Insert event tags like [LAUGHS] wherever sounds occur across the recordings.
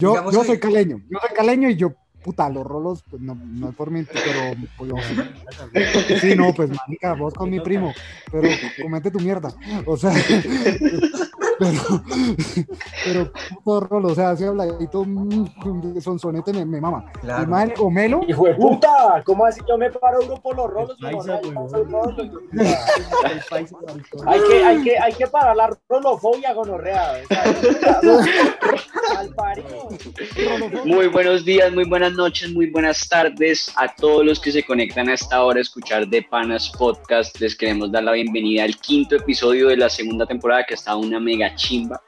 Yo, yo soy caleño, yo soy caleño y yo puta, los rolos, pues no, no es por mí, pero pues, [LAUGHS] sí, no, pues manica, vos con mi primo, pero comete tu mierda, o sea, [LAUGHS] pero, pero puto rolo, o sea, así habladito, mm, sonsonete me, me mama. Claro. Y más el gomelo. Hijo de puta, ¿cómo así yo me paro duro por los rolos? [LAUGHS] hay, que, hay, que, hay que parar la rolofobia, gonorrea. [LAUGHS] Muy buenos días, muy buenas noches, muy buenas tardes a todos los que se conectan a esta hora a escuchar De Panas Podcast. Les queremos dar la bienvenida al quinto episodio de la segunda temporada que está una mega chimba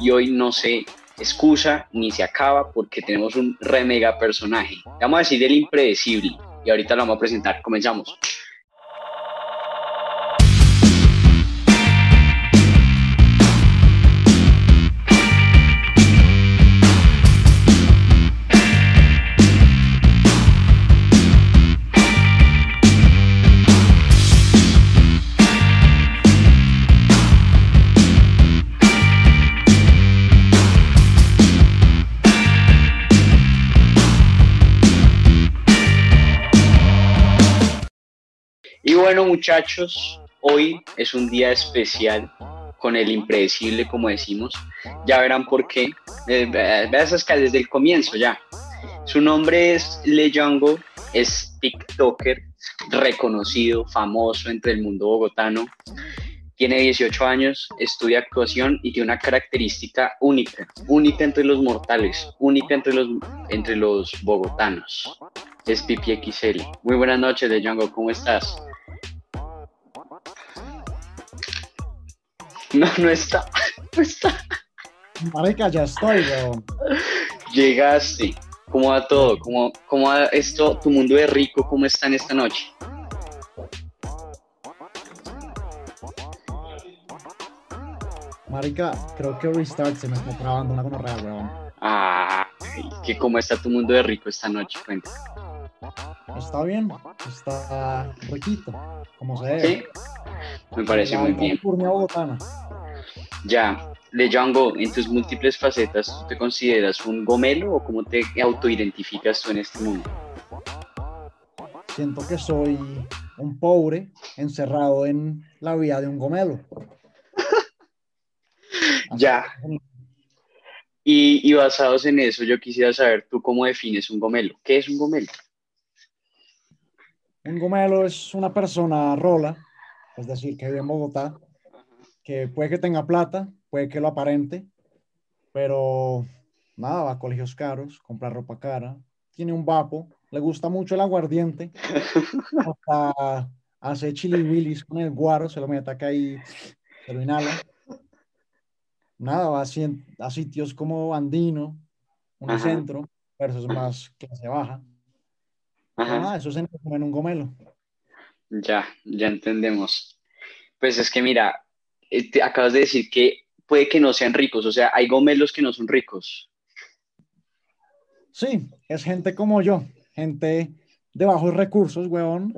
y hoy no se excusa ni se acaba porque tenemos un re mega personaje. Vamos a decir el impredecible y ahorita lo vamos a presentar. Comenzamos. Bueno, muchachos, hoy es un día especial con el impredecible, como decimos. Ya verán por qué. Eh, veas que desde el comienzo ya. Su nombre es Leyango, es TikToker, reconocido, famoso entre el mundo bogotano. Tiene 18 años, estudia actuación y tiene una característica única, única entre los mortales, única entre los, entre los bogotanos. Es Pipi XL. Muy buenas noches, Leyango, ¿cómo estás? No, no está. No está. Marica, ya estoy, weón. Llegaste. ¿Cómo va todo? ¿Cómo, ¿Cómo va esto, tu mundo de rico? ¿Cómo está en esta noche? Marica, creo que Restart se me está trabando una gonorrea, weón. Ah, ¿qué ¿cómo está tu mundo de rico esta noche? Cuenta. Está bien, está riquito, como se ve. Sí, me parece muy bien. Ya, Leyango, en tus múltiples facetas, ¿tú te consideras un gomelo o cómo te autoidentificas tú en este mundo? Siento que soy un pobre encerrado en la vida de un gomelo. [LAUGHS] ya. Y, y, basados en eso, yo quisiera saber tú cómo defines un gomelo. ¿Qué es un gomelo? Un gomelo es una persona rola, es decir, que vive en Bogotá, que puede que tenga plata, puede que lo aparente, pero nada, va a colegios caros, compra ropa cara, tiene un vapo, le gusta mucho el aguardiente, [LAUGHS] hasta hace chili willis con el guaro, se lo mete acá y se lo inhala. Nada, va a, sitios como Andino, un centro, versus más clase baja. Ah, eso es en, un gomelo. Ya, ya entendemos. Pues es que mira, eh, acabas de decir que puede que no sean ricos, o sea, hay gomelos que no son ricos. Sí, es gente como yo, gente de bajos recursos, weón,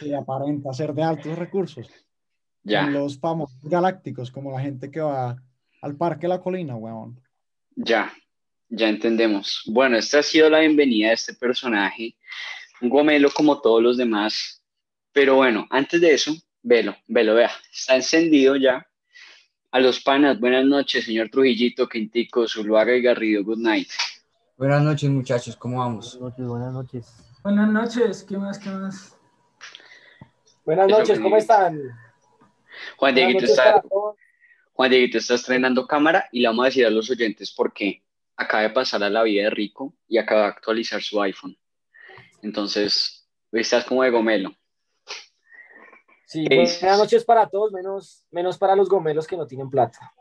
que aparenta ser de altos recursos. Ya. los famosos galácticos, como la gente que va al Parque La Colina, weón. Ya, ya entendemos. Bueno, esta ha sido la bienvenida de este personaje un gomelo como todos los demás. Pero bueno, antes de eso, velo, velo, vea, está encendido ya. A los panas, buenas noches, señor Trujillito, Quintico, Zuluaga y Garrido, good night. Buenas noches, muchachos, ¿cómo vamos? Buenas noches, buenas noches. Buenas noches, ¿qué más, qué más? Buenas noches, ¿cómo están? Juan Dieguito está, Juan Dieguito está estrenando cámara y le vamos a decir a los oyentes por qué acaba de pasar a la vida de Rico y acaba de actualizar su iPhone. Entonces, estás como de gomelo. Sí, buenas noches para todos, menos, menos para los gomelos que no tienen plata.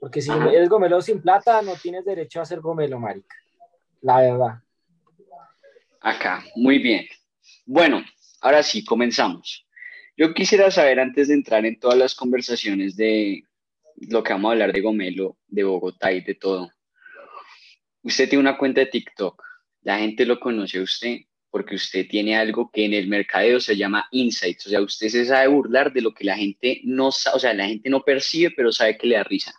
Porque si eres gomelo sin plata, no tienes derecho a ser gomelo, marica. La verdad. Acá, muy bien. Bueno, ahora sí, comenzamos. Yo quisiera saber, antes de entrar en todas las conversaciones de lo que vamos a hablar de Gomelo, de Bogotá y de todo, usted tiene una cuenta de TikTok, la gente lo conoce a usted, porque usted tiene algo que en el mercadeo se llama insights, o sea, usted se sabe burlar de lo que la gente no o sea, la gente no percibe, pero sabe que le da risa.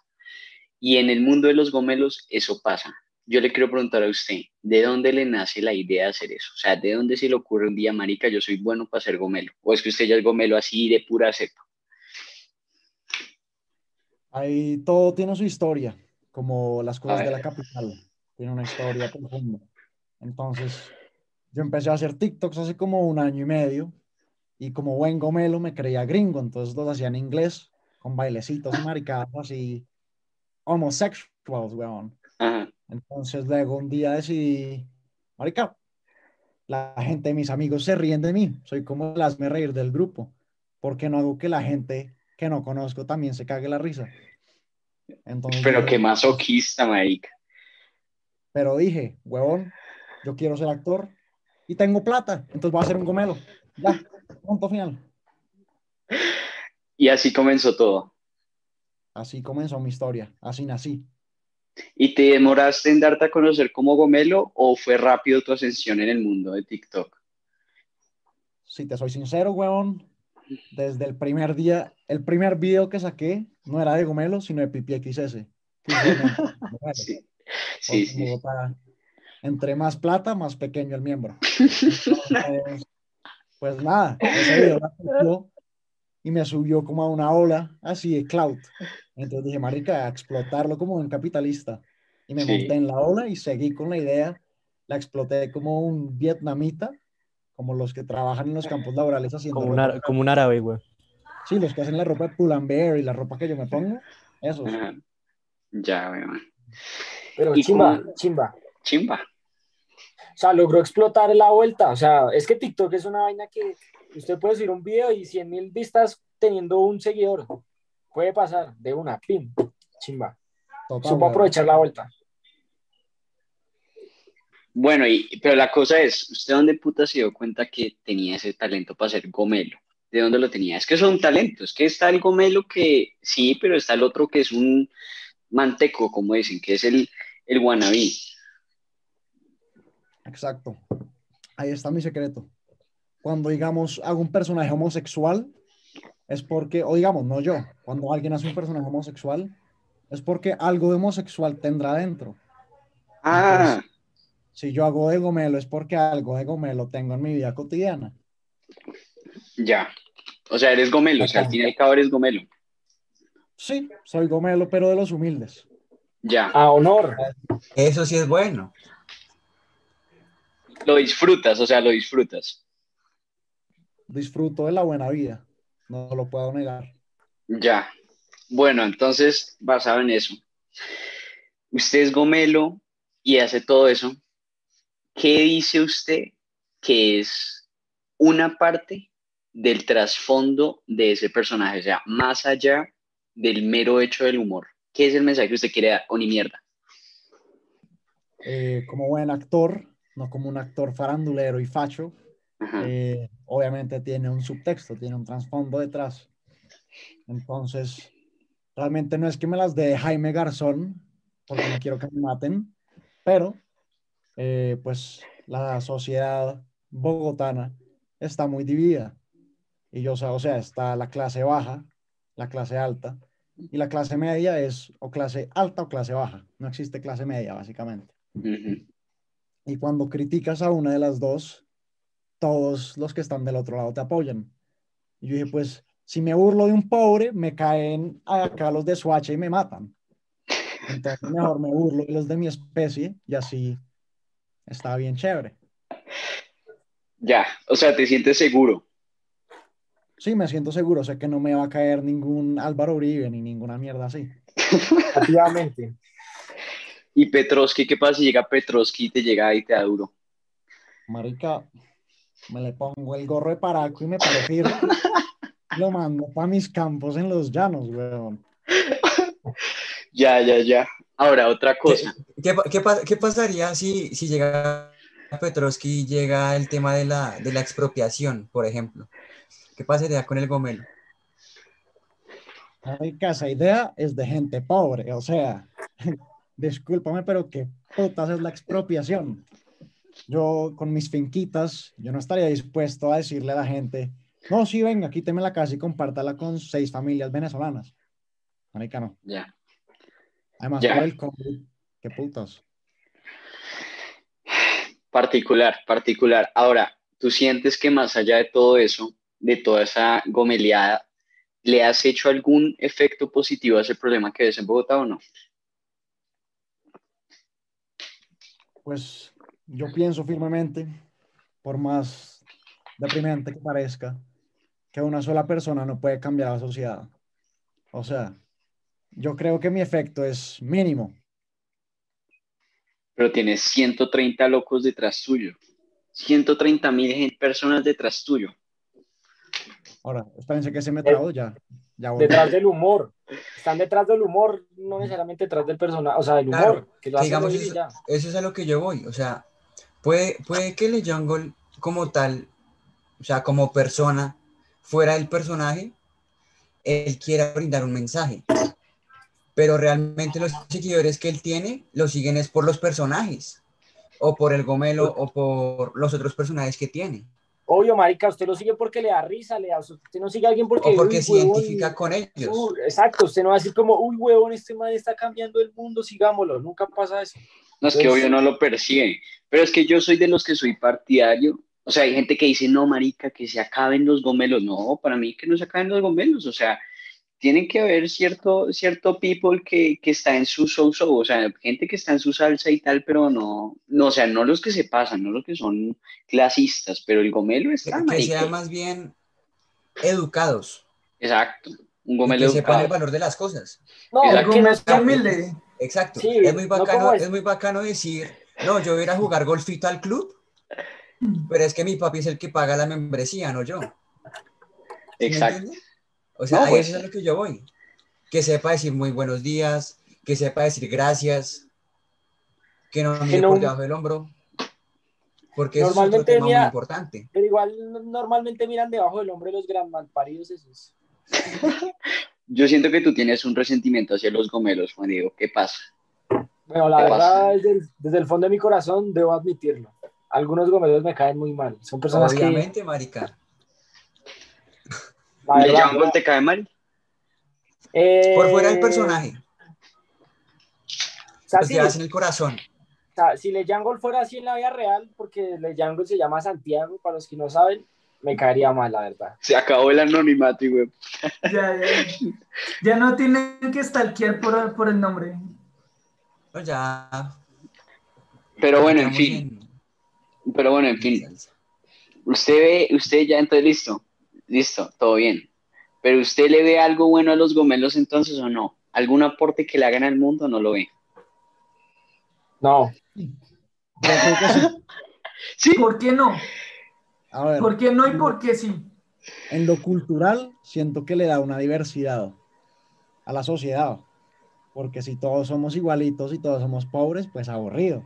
Y en el mundo de los gomelos eso pasa. yo le quiero preguntar a usted, ¿de dónde le nace la idea de hacer eso? O sea, ¿de dónde se le ocurre un día, marica, yo soy bueno para hacer gomelo? ¿O es que usted ya es gomelo así de pura cepa? Ahí todo tiene su historia, como las cosas de la capital. Tiene una historia profunda. Entonces, yo empecé a hacer TikToks hace como un año y medio y como buen gomelo me creía gringo, entonces los hacía en inglés, con bailecitos maricadas y homosexuals, weón. Entonces luego un día decidí, marica, la gente, mis amigos se ríen de mí, soy como el hazme reír del grupo, porque no hago que la gente que no conozco también se cague la risa. Entonces, pero qué masoquista, marica. Pero dije, huevón, yo quiero ser actor y tengo plata, entonces voy a hacer un gomelo. Ya, punto final. Y así comenzó todo. Así comenzó mi historia, así nací. ¿Y te demoraste en darte a conocer como gomelo o fue rápido tu ascensión en el mundo de TikTok? Si te soy sincero, weón, desde el primer día, el primer video que saqué no era de gomelo, sino de pipi XS. [LAUGHS] sí, sí, sí. Entre más plata, más pequeño el miembro. [LAUGHS] pues nada, ese video y me subió como a una ola así de cloud. Entonces dije, marica, explotarlo como un capitalista. Y me monté en la ola y seguí con la idea. La exploté como un vietnamita, como los que trabajan en los campos laborales haciendo. Como, un, como un árabe, güey. Sí, los que hacen la ropa de Pull&Bear y la ropa que yo me pongo, esos. Ya, güey. Pero chimba, chimba. Chimba. O sea, logró explotar la vuelta. O sea, es que TikTok es una vaina que usted puede subir un video y 100 mil vistas teniendo un seguidor. Puede pasar de una, pim, chimba. Supo aprovechar la vuelta. Bueno, y, pero la cosa es, ¿usted dónde puta se dio cuenta que tenía ese talento para ser gomelo? ¿De dónde lo tenía? Es que son talentos, es que está el gomelo que sí, pero está el otro que es un manteco, como dicen, que es el, el wannabe. Exacto. Ahí está mi secreto. Cuando, digamos, hago un personaje homosexual, es porque, o digamos, no yo, cuando alguien hace un personaje homosexual, es porque algo de homosexual tendrá dentro. Ah. si yo hago de gomelo, es porque algo de gomelo tengo en mi vida cotidiana. Ya. O sea, eres gomelo, o sea, al fin y al cabo eres gomelo. Sí, soy gomelo, pero de los humildes. Ya. A honor. Eso sí es bueno lo disfrutas, o sea, lo disfrutas. Disfruto de la buena vida, no lo puedo negar. Ya. Bueno, entonces, basado en eso, usted es gomelo y hace todo eso. ¿Qué dice usted que es una parte del trasfondo de ese personaje? O sea, más allá del mero hecho del humor. ¿Qué es el mensaje que usted quiere dar? O ni mierda. Eh, como buen actor, no como un actor farandulero y facho, eh, obviamente tiene un subtexto, tiene un trasfondo detrás. Entonces, realmente no es que me las dé Jaime Garzón, porque no quiero que me maten, pero eh, pues la sociedad bogotana está muy dividida. Y yo, o sea, está la clase baja, la clase alta, y la clase media es o clase alta o clase baja. No existe clase media, básicamente. Y cuando criticas a una de las dos, todos los que están del otro lado te apoyan. Y yo dije, pues, si me burlo de un pobre, me caen acá los de Swatch y me matan. Entonces, mejor me burlo de los de mi especie y así está bien chévere. Ya, o sea, te sientes seguro. Sí, me siento seguro. Sé que no me va a caer ningún Álvaro Uribe ni ninguna mierda así. [LAUGHS] Activamente. Y Petrovsky, ¿qué pasa si llega Petrovsky y te llega y te da duro? Marica, me le pongo el gorro de paraco y me parece [LAUGHS] lo mando para mis campos en los llanos, weón. [LAUGHS] Ya, ya, ya. Ahora, otra cosa. ¿Qué, qué, pasaría si, si llega Petrovsky y llega el tema de la, de la expropiación, por ejemplo? ¿Qué pasaría con el gomelo? Marica, esa idea es de gente pobre, o sea, discúlpame, pero qué putas es la expropiación. Yo con mis finquitas, yo no estaría dispuesto a decirle a la gente, no, sí, venga, quíteme la casa y compártala con seis familias venezolanas. Marica, no. Ya. Además, por el COVID, qué putas. Particular, particular. Ahora, ¿tú sientes que más allá de todo eso, de toda esa gomeleada, le has hecho algún efecto positivo a ese problema que ves en Bogotá o no? Pues yo pienso firmemente, por más deprimente que parezca, que una sola persona no puede cambiar la sociedad. O sea, yo creo que mi efecto es mínimo. Pero tienes 130 locos detrás tuyo. 130 mil personas detrás tuyo. Ahora, espérense que se me trabó ya. Ya. Detrás del humor. Están detrás del humor, no necesariamente detrás del personaje, o sea, del humor. Claro, que lo que hace digamos, eso, ya. eso es a lo que yo voy. O sea, puede, puede que el Jungle como tal, o sea, como persona, fuera del personaje, él quiera brindar un mensaje. Pero realmente los seguidores que él tiene lo siguen es por los personajes, o por el Gomelo, o por los otros personajes que tiene, Obvio, marica, usted lo sigue porque le da risa, le da, usted no sigue a alguien porque... o porque se huevón, identifica con ellos. uh, exacto, usted no va a decir como, uy, huevón, este man está cambiando el mundo, sigámoslo, nunca pasa eso. No es que obvio no lo percibe, pero es que yo soy de los que soy partidario. O sea, hay gente que dice, no, marica, que se acaben los gomelos. No, para mí que no se acaben los gomelos. O sea, tienen que haber cierto, cierto people que, que está en su so-so, o sea, gente que está en su salsa y tal, pero no, no, o sea, no los que se pasan, no los que son clasistas, pero el gomelo Que, está, que marica. sean más bien educados, Exacto, un y gomelo que sepan el educado. valor de las cosas. No, que no es es humilde. Exacto. Sí, es muy no bacano, como es- es muy bacano decir, no, yo voy a ir a jugar golfito al club, pero es que mi papi es el que paga la membresía, no yo. ¿Sí me Exacto. entiende? O sea, No, ahí pues- eso es a lo que yo voy. Que sepa decir muy buenos días, que sepa decir gracias, que no mire no- por debajo del hombro. Porque eso es otro Normalmente, tema muy importante. Pero igual no- normalmente miran debajo del hombre los gran malparidos esos. [LAUGHS] Yo siento que tú tienes un resentimiento hacia los gomelos, Juan Diego. ¿Qué pasa? Bueno, la ¿Qué verdad, desde el, desde el fondo de mi corazón, debo admitirlo. Algunos gomelos me caen muy mal. Son personas que, Obviamente, marica. ¿Le llaman te cae mal? eh, Por fuera del personaje, O sea, llevas en el corazón. o sea, si Le Jungle fuera así en la vida real, porque Le Jungle se llama Santiago, para los que no saben, me caería mal, la verdad. Se acabó el anonimato, güey. Ya, ya. Ya no tienen que stalkear por, por el nombre. No, ya. Pero bueno, en fin. Pero bueno, en fin. Usted ve, usted ya entonces listo, listo, todo bien. Pero usted le ve algo bueno a los gomelos entonces o no? ¿Algún aporte que le hagan al mundo o no lo ve? No, [LAUGHS] sí. ¿Por qué no? A ver, ¿Por qué no y por qué sí? en lo cultural siento que le da una diversidad a la sociedad. Porque si todos somos igualitos y todos somos pobres, pues aburrido.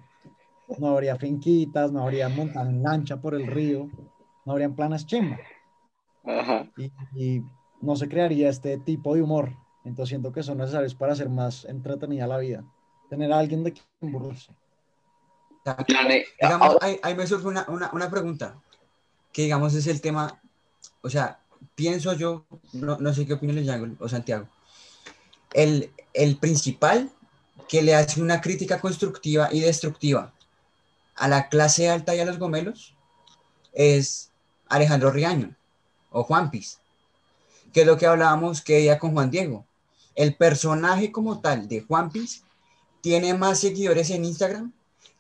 No habría finquitas, no habría montar en lancha por el río, no habrían planes chimba. Ajá. y, y no se crearía este tipo de humor. Entonces siento que son necesarios para hacer más entretenida la vida. Tener a alguien de quien burlarse. Digamos, ah, ahí, ahí me surge una, una, una pregunta, que digamos es el tema, o sea, pienso yo, no, no sé qué opina el Jungle o Santiago, el, el principal que le hace una crítica constructiva y destructiva a la clase alta y a los gomelos es Alejandro Riaño o Juanpis, que es lo que hablábamos que día con Juan Diego. El personaje como tal de Juanpis tiene más seguidores en Instagram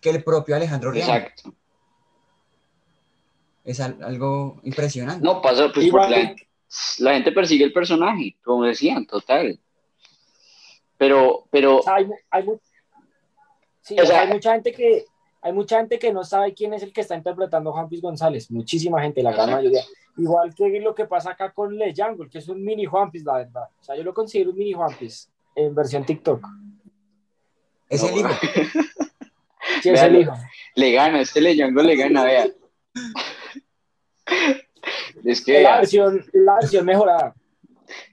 que el propio Alejandro Riaño. Exacto. Es al- algo impresionante. No pasa, pues porque la, la gente persigue el personaje, como decían, total. Pero, pero, O sea, hay, hay mu- sí, O o sea, sea- hay mucha gente que hay mucha gente que no sabe quién es el que está interpretando a Juan Piz González. Muchísima gente, la gran mayoría. Igual que lo que pasa acá con Le Jungle, que es un mini Juan Piz, la verdad. O sea, yo lo considero un mini Juan Piz en versión TikTok. Es No, el hijo. [LAUGHS] Sí, es el hijo. le gana, este Leyango le gana, vea. [LAUGHS] Es que, Es la versión, la versión mejorada.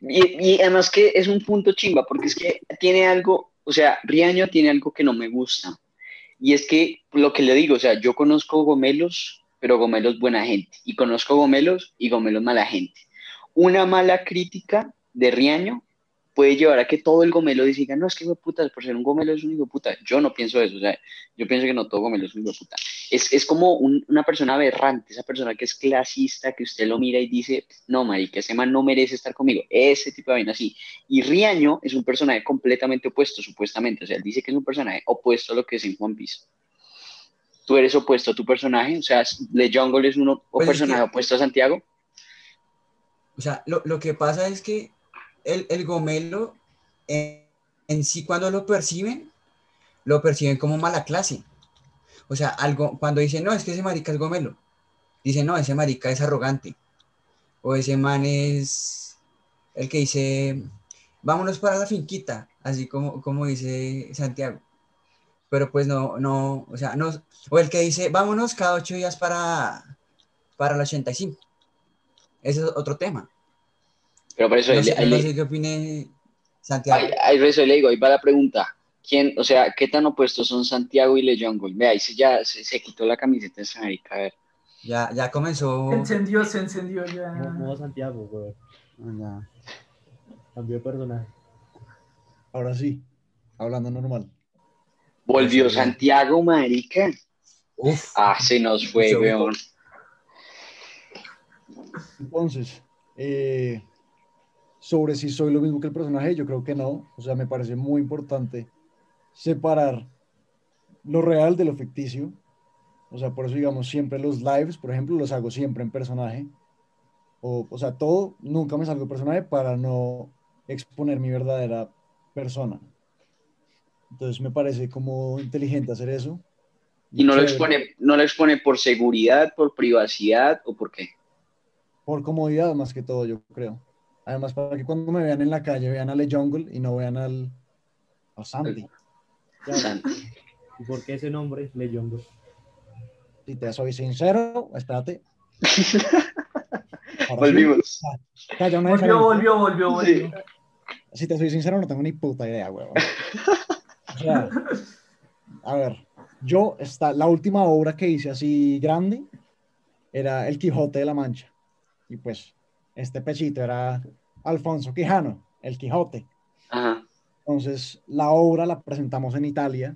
Y, y además que es un punto chimba, porque es que tiene algo, o sea, Riaño tiene algo que no me gusta. Y es que lo que le digo, o sea, yo conozco gomelos, pero gomelos buena gente. Y conozco gomelos y gomelos mala gente. Una mala crítica de Riaño puede llevar a que todo el gomelo diga, no, es que puta, por ser un gomelo es un hijo de puta. Yo no pienso eso, o sea, yo pienso que no todo gomelo es un hijo de puta. es, es como un- una persona aberrante, esa persona que es clasista, que usted lo mira y dice, no, marica, ese man no merece estar conmigo, ese tipo de vaina así. Y Riaño es un personaje completamente opuesto, supuestamente, o sea, él dice que es un personaje opuesto a lo que es en One Piece. ¿Tú eres opuesto a tu personaje? O sea, ¿Le Jungle es uno o Pues es personaje que- opuesto a Santiago? O sea, lo, lo que pasa es que el, el gomelo en, sí cuando lo perciben, lo perciben como mala clase. O sea, algo, cuando dicen, no, es que ese marica es gomelo, dicen, no, ese marica es arrogante. O ese man es el que dice, vámonos para la finquita, así como, como dice Santiago. Pero pues no, no, o sea, no, o el que dice, vámonos cada ocho días para, para el 85. Ese es otro tema. Pero por eso, No ahí- sé, ahí no le- sé qué opine Santiago. ahí- ahí por eso le digo, ahí va la pregunta. ¿Quién, o sea, qué tan opuestos son Santiago y Le Jungle? Vea, ahí se, ya se, se quitó la camiseta de marica, a ver. Ya, ya comenzó. Se encendió, se encendió ya. Modo Santiago, weón. Ya. Cambió de personaje. Ahora sí, hablando normal. Volvió. Santiago, marica. Uf, Ah, se nos fue, weón. Entonces, eh, sobre si soy lo mismo que el personaje, yo creo que no. O sea, me parece muy importante separar lo real de lo ficticio. O sea, por eso, digamos, siempre los lives, por ejemplo, los hago siempre en personaje. O, o sea, todo, nunca me salgo de personaje para no exponer mi verdadera persona. Entonces, me parece como inteligente hacer eso. Y no lo expone, no lo expone por seguridad, por privacidad o por qué. Por comodidad más que todo, yo creo. Además, para que cuando me vean en la calle vean a Le Jungle y no vean al, a Santi. ¿Y por qué ese nombre, Le Jungle? si te soy sincero, espérate. [LAUGHS] Ahora sí, Volvimos. Volvió, volvió, volvió, volvió. Si te soy sincero, no tengo ni puta idea, huevón. O sea, a ver, yo, esta, la última obra que hice así grande era El Quijote de la Mancha. Y pues, este pechito era Alfonso Quijano, El Quijote. Ajá. Entonces, la obra la presentamos en Italia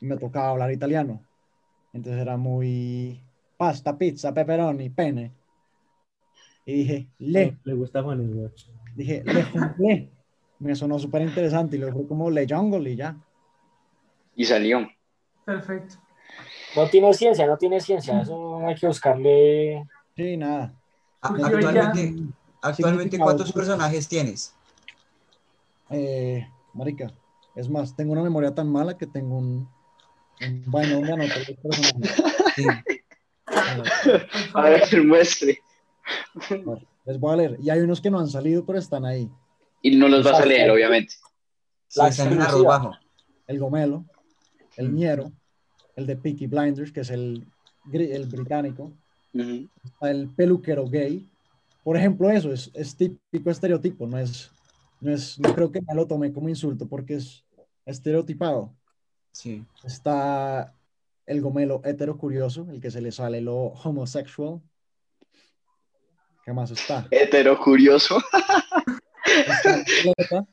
y me tocaba hablar italiano. Entonces era muy pasta, pizza, pepperoni, pene. Y dije, le, Le gusta Juanes, weón. dije, le. Me sonó súper interesante y luego fue como le jungle y ya. Y salió. Perfecto. No tiene ciencia, no tiene ciencia. Eso hay que buscarle. Sí, nada. actualmente, actualmente. ¿cuántos personajes tienes? Eh, marica, es más, tengo una memoria tan mala que tengo un, anoto los personajes. Sí. [LAUGHS] A ver, muestre. Les voy a leer. Y hay unos que no han salido, pero están ahí. Y no los vas a leer, obviamente. Sí, La están en arroz exclusiva. bajo. El Gomelo, el Mm. Miero, el de Peaky Blinders, que es el, británico, el peluquero gay. Por ejemplo, eso es, es típico estereotipo, no es, no es, no creo que me lo tome como insulto porque es estereotipado. Sí. Está el gomelo hetero curioso, el que se le sale lo homosexual. ¿Qué más está? Hetero curioso. Está el atleta.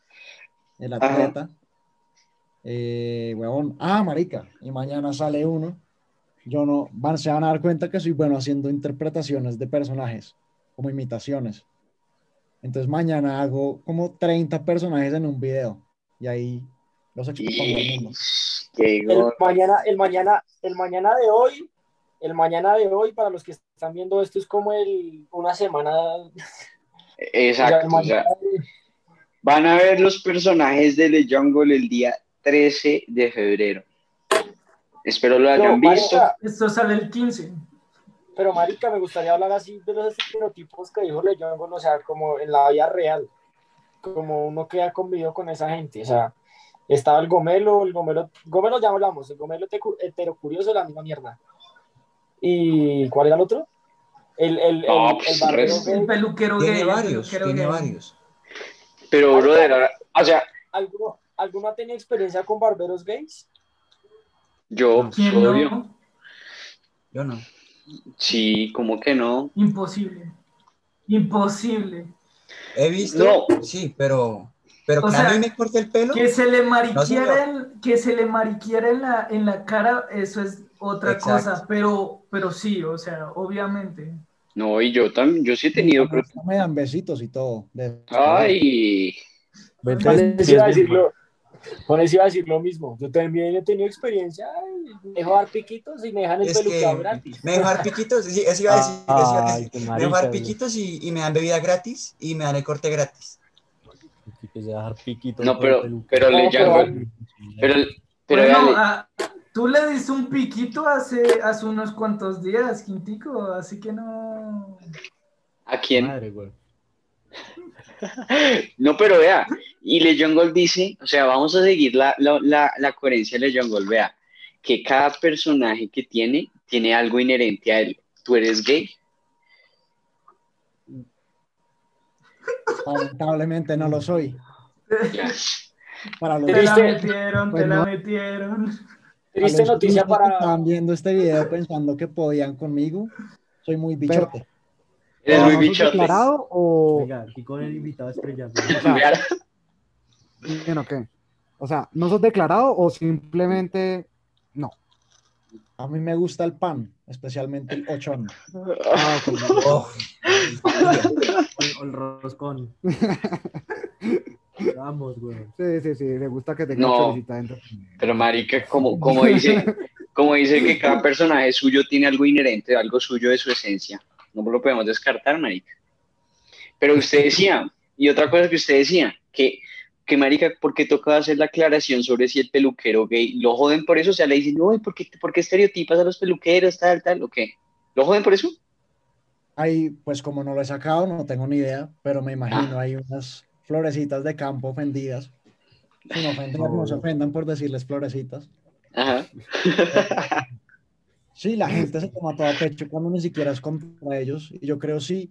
El atleta. Eh, huevón. Ah, marica. Y mañana sale uno. Yo no, van, se van a dar cuenta que soy bueno haciendo interpretaciones de personajes, como imitaciones. Entonces mañana hago como 30 personajes en un video. Y ahí los expongo al mundo. Qué El mañana, el mañana, el mañana de hoy, el mañana de hoy, para los que están viendo esto, es como el, una semana. Exacto. o mañana sea, de- van a ver los personajes de The Jungle el día 13 de febrero. Espero lo hayan visto. Esto sale el 15. Pero marica, me gustaría hablar así de los estereotipos que dijo Leyon, o sea, como en la vida real, como uno que ha convivido con esa gente, o sea, estaba el gomelo, el gomelo, gomelo ya hablamos, el gomelo heterocurioso, la misma mierda. ¿Y cuál era el otro? El, el, el, el pues, res- gay. El peluquero Tiene gay. el varios, peluquero tiene gay. varios. Pero, brother, o sea, ¿Alguno, ¿Alguno ha tenido experiencia con barberos gays? yo, ¿Quién obvio, no? Yo no. Sí, como que no. Imposible. Imposible. He visto, No. sí, pero, pero O que a sea, mí me corte el pelo. Que se le mariquiera, que se le mariquiera en la, en la cara, eso es otra Exacto. cosa, pero, pero sí, o sea, obviamente. No, y yo también, yo sí he tenido, creo que- Me dan besitos y todo. de- Ay, con eso iba a decir lo mismo. Yo también he tenido experiencia. Dejo dar piquitos y me dejan el que gratis. me dejan piquitos, sí, eso iba a decir, eso iba a Ay, decir. qué Me güey. piquitos y, y me dan bebida gratis y me dan el corte gratis. Dejar piquito no, pero, pero le llamo, pero, pero bueno, dale, ah, tú le diste un piquito hace, hace unos cuantos días, Quintico, así que no. ¿a quién? Madre, güey. [LAUGHS] No, pero vea, y Le Jungle dice, o sea, vamos a seguir la, la, la, la coherencia de Le Jungle, vea, que cada personaje que tiene, tiene algo inherente a él. ¿Tú eres gay? Lamentablemente no lo soy. Ya. Para los Te la metieron, Pues te la no. metieron. Triste noticia para. estaban viendo este video pensando que podían conmigo. Soy muy bichote. Eres ¿No muy sos bichote. declarado o Oiga, aquí con el invitado estrella. [LAUGHS] o sea, o qué? O sea, ¿no sos declarado o simplemente no? A mí me gusta el pan, especialmente el ochón. Ah, ok. Oh, O el roscón. [LAUGHS] Vamos, güey. Sí, sí, sí, le gusta que tenga No. dentro. Pero marica, como, como dice, como dice que cada personaje suyo tiene algo inherente, algo suyo de su esencia. No lo podemos descartar, marica. Pero usted decía, y otra cosa que usted decía, que, que marica, ¿por qué toca hacer la aclaración sobre si el peluquero gay lo joden por eso? O sea, le dicen, no, ¿por qué, por qué estereotipas a los peluqueros, tal, tal, o qué? ¿Lo joden por eso? Ahí, pues como no lo he sacado, no tengo ni idea, pero me imagino hay unas florecitas de campo ofendidas. Sin ofender, no se ofendan por decirles florecitas. Ajá. Sí, la gente se toma todo a pecho cuando ni siquiera es contra ellos. Y yo creo sí,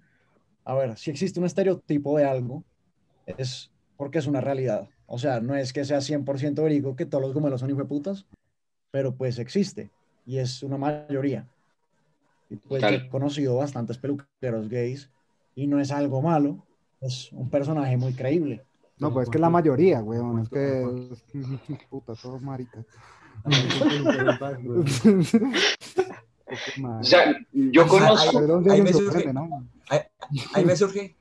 a ver, si existe un estereotipo de algo, es porque es una realidad. O sea, no es que sea 100% verídico que todos los gomelos son hijueputas, pero pues existe y es una mayoría. Y pues he conocido bastantes peluqueros gays y no es algo malo, es un personaje muy creíble. No, pues es que la mayoría, weón. Es que. [LAUGHS] Puta, todos maricas. O sea, yo Ajá, conozco, ahí me surge- ahí, ahí me surge,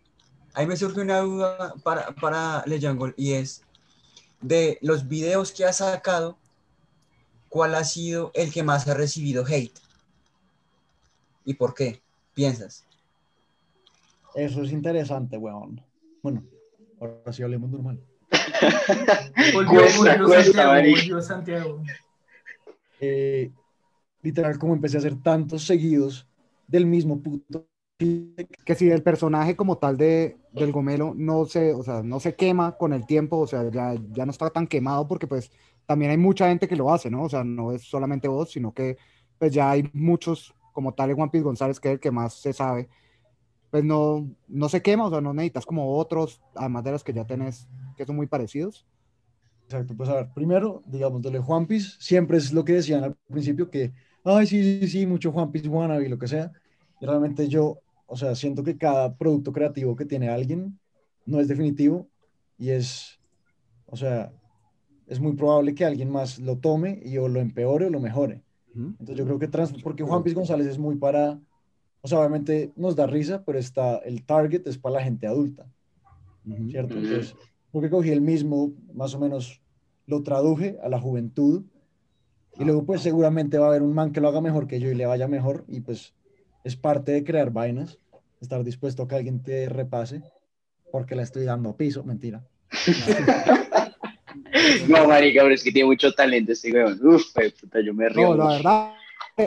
ahí me surge una duda para, para Le Jungle y es de los videos que ha sacado, ¿cuál ha sido el que más ha recibido hate? ¿Y por qué? ¿Piensas? Eso es interesante, weón. Bueno, ahora sí hablemos normal. [LAUGHS] Volvió, Cuesta, volvió cuesta, Santiago, volvió Santiago. Eh, literal, como empecé a hacer tantos seguidos del mismo puto. que si el personaje como tal de, del gomelo no se, o sea, no se quema con el tiempo, o sea, ya, ya no está tan quemado porque pues también hay mucha gente que lo hace, ¿no? O sea, no es solamente vos, sino que pues ya hay muchos, como tal Juan Piz González, que es el que más se sabe, pues no, no se quema, o sea, no necesitas como otros, además de los que ya tenés, que son muy parecidos. Exacto, pues a ver, primero, digamos, de lo de Juanpis, siempre es lo que decían al principio, que, ay, sí, sí, sí, mucho Juanpis, wannabe, lo que sea. Y realmente yo, o sea, siento que cada producto creativo que tiene alguien no es definitivo y es, o sea, es muy probable que alguien más lo tome y o lo empeore o lo mejore. Entonces yo creo que, trans, porque Juan Piz González es muy para, o sea, obviamente nos da risa, pero está, el target es para la gente adulta, ¿cierto? Entonces, porque cogí el mismo, más o menos lo traduje a la juventud, y luego pues seguramente va a haber un man que lo haga mejor que yo y le vaya mejor, y pues es parte de crear vainas, estar dispuesto a que alguien te repase, porque le estoy dando piso, mentira. [LAUGHS] no, marica, pero es que tiene mucho talento este weón. Uf, puta, yo me río. No, la verdad,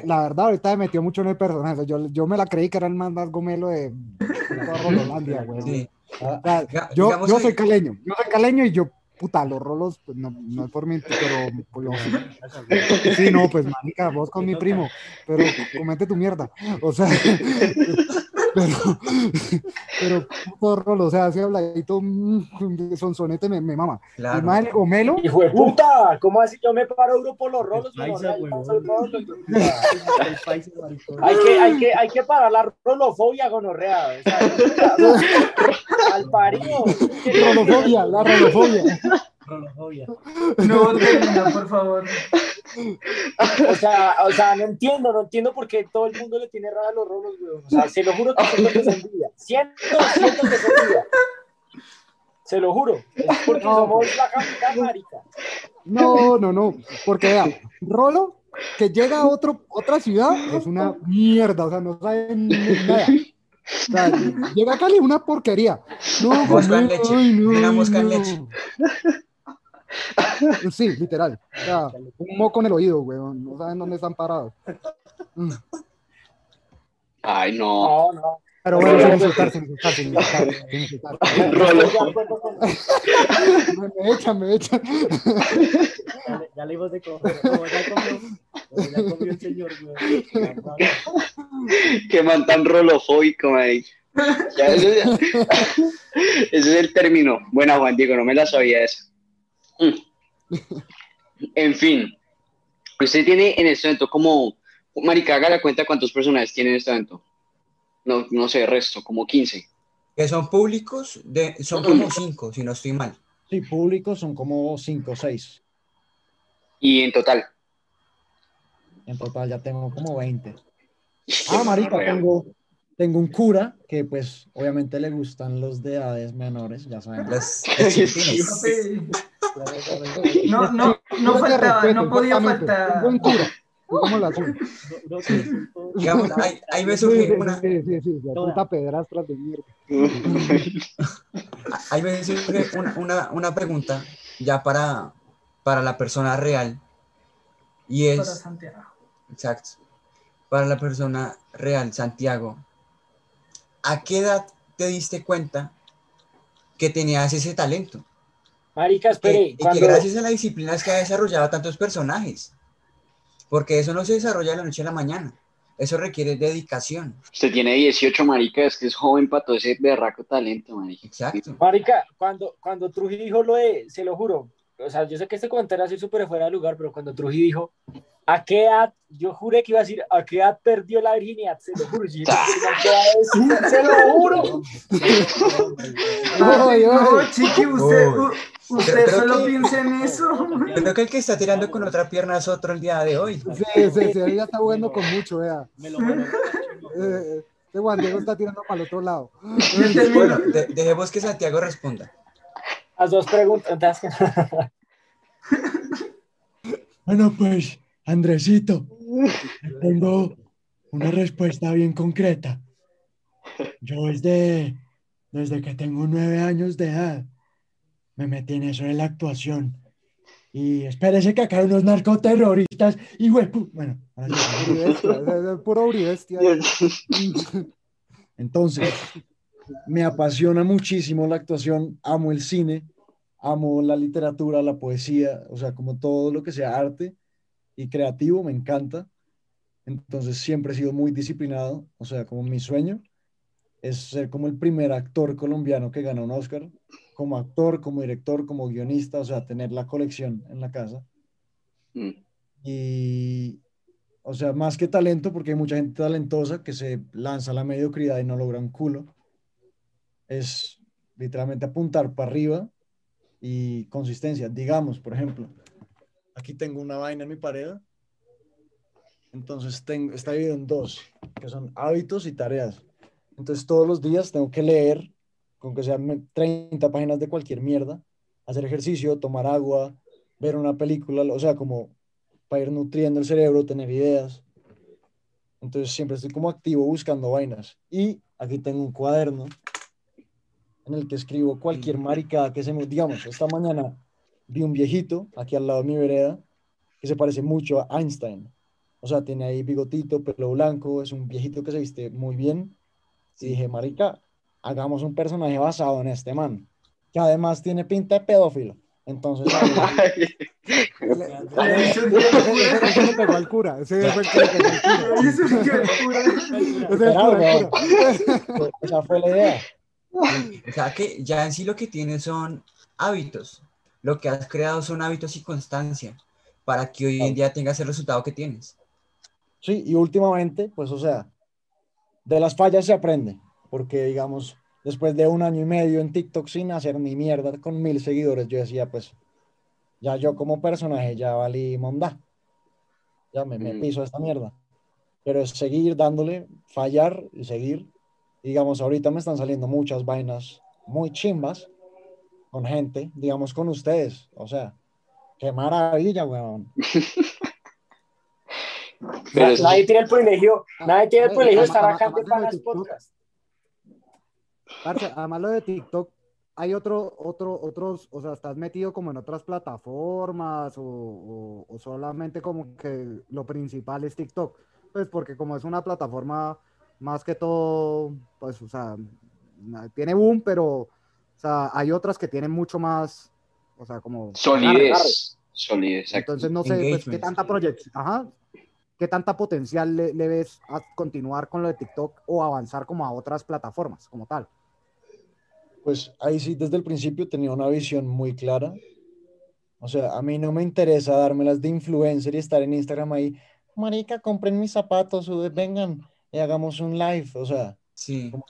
la verdad, ahorita me metió mucho en el personaje. Yo, yo me la creí que era el más, más gomelo de toda [LAUGHS] Rololandia, güey. Sí. Ah, yo, yo soy caleño, yo soy caleño y yo, puta, los rolos, pues no, no es por mí, pero pues, [LAUGHS] sí, no, pues manica, vos con mi primo, pero comente tu mierda, o sea, [LAUGHS] pero, [LAUGHS] pero puto rolo, o sea, así habladito, mm, sonsonete me, me mama. Claro. más el gomelo, Hijo de puta, ¿cómo así? Yo me paro duro por los rolos, Paisa, rolo. [LAUGHS] Hay que, hay que, hay que parar la rolofobia, gonorrea. O sea, [LAUGHS] al parido. rolofobia, la rolofobia. Rolofobia. No, termina, por favor. O sea, o sea, no entiendo, no entiendo por qué todo el mundo le tiene raro a los rolos, weón. O sea, se lo juro que siento que es envidia. Siento, siento que es envidia. Se lo juro. Es porque No, somos la capital, marica. No, no, no. Porque vea, Rolo, que llega a otro, otra ciudad, es una mierda. O sea, no sabe ni nada. O sea, llega a Cali una porquería. No, Mosca en Gamero, leche. ay, no, Una mosca en no. leche. [LAUGHS] Sí, literal. O sea, un moco en el oído, weón. No saben dónde están parados. Mm. Ay, no. No, no. Pero bueno, sin insultar, sin insultar, sin insultar, sin insultar. [LAUGHS] Me, echan, me echan. Ya le, ya le dimos de comer. Como ya comió, como ya comió el señor, güey. Qué man tan rolofóbico, man. Ya, eso ya- Ese es el término. Buena, Juan Diego, no me la sabía esa. [LAUGHS] En fin, usted tiene en este evento como, Marica, haga la cuenta cuántos personajes tiene en este evento. No, no sé, resto, como 15. Que son públicos, de, son como cinco, si no estoy mal. Sí, públicos son como 5 o 6. Y en total. En total ya tengo como 20. [LAUGHS] Ah, marica, tengo, tengo un cura que pues obviamente le gustan los de edades menores, ya saben. [LAUGHS] No, no, no faltaba, respeto, no podía faltar. buen cura. [LAUGHS] ¿Cómo la Digamos, ahí, ahí me surge una, sí, sí, sí, la Toda. puta pedrastras de mierda. ahí me surge una, una, una pregunta ya para, para la persona real. Y Para es, Santiago. exacto, para la persona real, Santiago, ¿a qué edad te diste cuenta que tenías ese talento? Marica, Que- espere. y que gracias a la disciplina es que ha desarrollado tantos personajes. Porque eso no se desarrolla de la noche a la mañana. Eso requiere dedicación. Usted tiene 18, marica, es que es joven para todo ese berraco talento, marica. Exacto. Marica, cuando, cuando Truji dijo lo de, se lo juro, o sea, yo sé que este comentario así súper fuera de lugar, pero cuando Truji dijo, ¿a qué edad? Yo juré que iba a decir, ¿a qué edad perdió la virginidad? Se lo juro. yo [LAUGHS] se lo juro. No, ay. chiqui, usted, usted Pero- pero solo que- piensa en eso. Creo que el que está tirando con otra pierna es otro el día de hoy. Sí, sí, sí, ella está jugando con mucho, vea. Me lo lo- Eh, este Juan Diego está tirando para el otro lado. Bueno, de- dejemos que Santiago responda. Las dos preguntas. [LAUGHS] Bueno, pues, Andresito, tengo una respuesta bien concreta. Yo desde, desde que tengo nueve años de edad me metí en eso de la actuación. Y espérese que acá hay unos narcoterroristas y huepu. Bueno, puro. Entonces, me apasiona muchísimo la actuación, amo el cine, amo la literatura, la poesía, o sea, como todo lo que sea arte y creativo, me encanta. Entonces, siempre he sido muy disciplinado, o sea, como mi sueño es ser como el primer actor colombiano que gana un Oscar, como actor, como director, como guionista, o sea, tener la colección en la casa. Mm. Y, o sea, más que talento, porque hay mucha gente talentosa que se lanza a la mediocridad y no logra un culo, es literalmente apuntar para arriba y consistencia. Digamos, por ejemplo, aquí tengo una vaina en mi pared, entonces tengo, está dividido en dos, que son hábitos y tareas. Entonces todos los días tengo que leer, con que sean me- 30 páginas de cualquier mierda, hacer ejercicio, tomar agua, ver una película, o sea, como para ir nutriendo el cerebro, tener ideas. Entonces siempre estoy como activo buscando vainas. Y aquí tengo un cuaderno en el que escribo cualquier maricada que se me... Digamos, esta mañana vi un viejito aquí al lado de mi vereda que se parece mucho a Einstein. O sea, tiene ahí bigotito, pelo blanco, es un viejito que se viste muy bien. Y dije, marica, hagamos un personaje basado en este man, que además tiene pinta de pedófilo. Entonces, [LAUGHS] Le hizo un Ese ese le pegó al cura. Ese fue el que le pegó al cura. le hizo un cura. Ese es el Claro, cura, el cura. [LAUGHS] esa fue la idea. O sea que ya en sí lo que tienes son hábitos. Lo que has creado son hábitos y constancia para que hoy en día tengas el resultado que tienes. Sí, y últimamente, pues, o sea, de las fallas se aprende, porque, digamos, después de un año y medio en TikTok sin hacer ni mierda, con mil seguidores, yo decía, pues, ya yo como personaje ya valí mondá. Ya me, me Mm. piso esta mierda. Pero es seguir dándole, fallar y seguir. Digamos, ahorita me están saliendo muchas vainas muy chimbas con gente, digamos, con ustedes. O sea, qué maravilla, weón. [LAUGHS] Pero nadie tiene el privilegio, nadie tiene el privilegio de estar acá de lo de Panas TikTok, Podcast. Parce, además lo de TikTok, hay otro, otro, otros, o sea, estás metido como en otras plataformas o, o- o solamente como que lo principal es TikTok. Pues porque como es una plataforma más que todo, pues, o sea, tiene boom, pero, o sea, hay otras que tienen mucho más, o sea, como... Solidez. Solidez, exacto. Entonces no sé, pues, qué tanta proyección, ajá, qué tanta potencial le, le ves a continuar con lo de TikTok o avanzar como a otras plataformas como tal. Pues ahí sí, desde el principio tenía una visión muy clara. O sea, a mí no me interesa dármelas de influencer y estar en Instagram ahí. Marica, compren mis zapatos, o vengan y hagamos un live. O sea, Sí. como-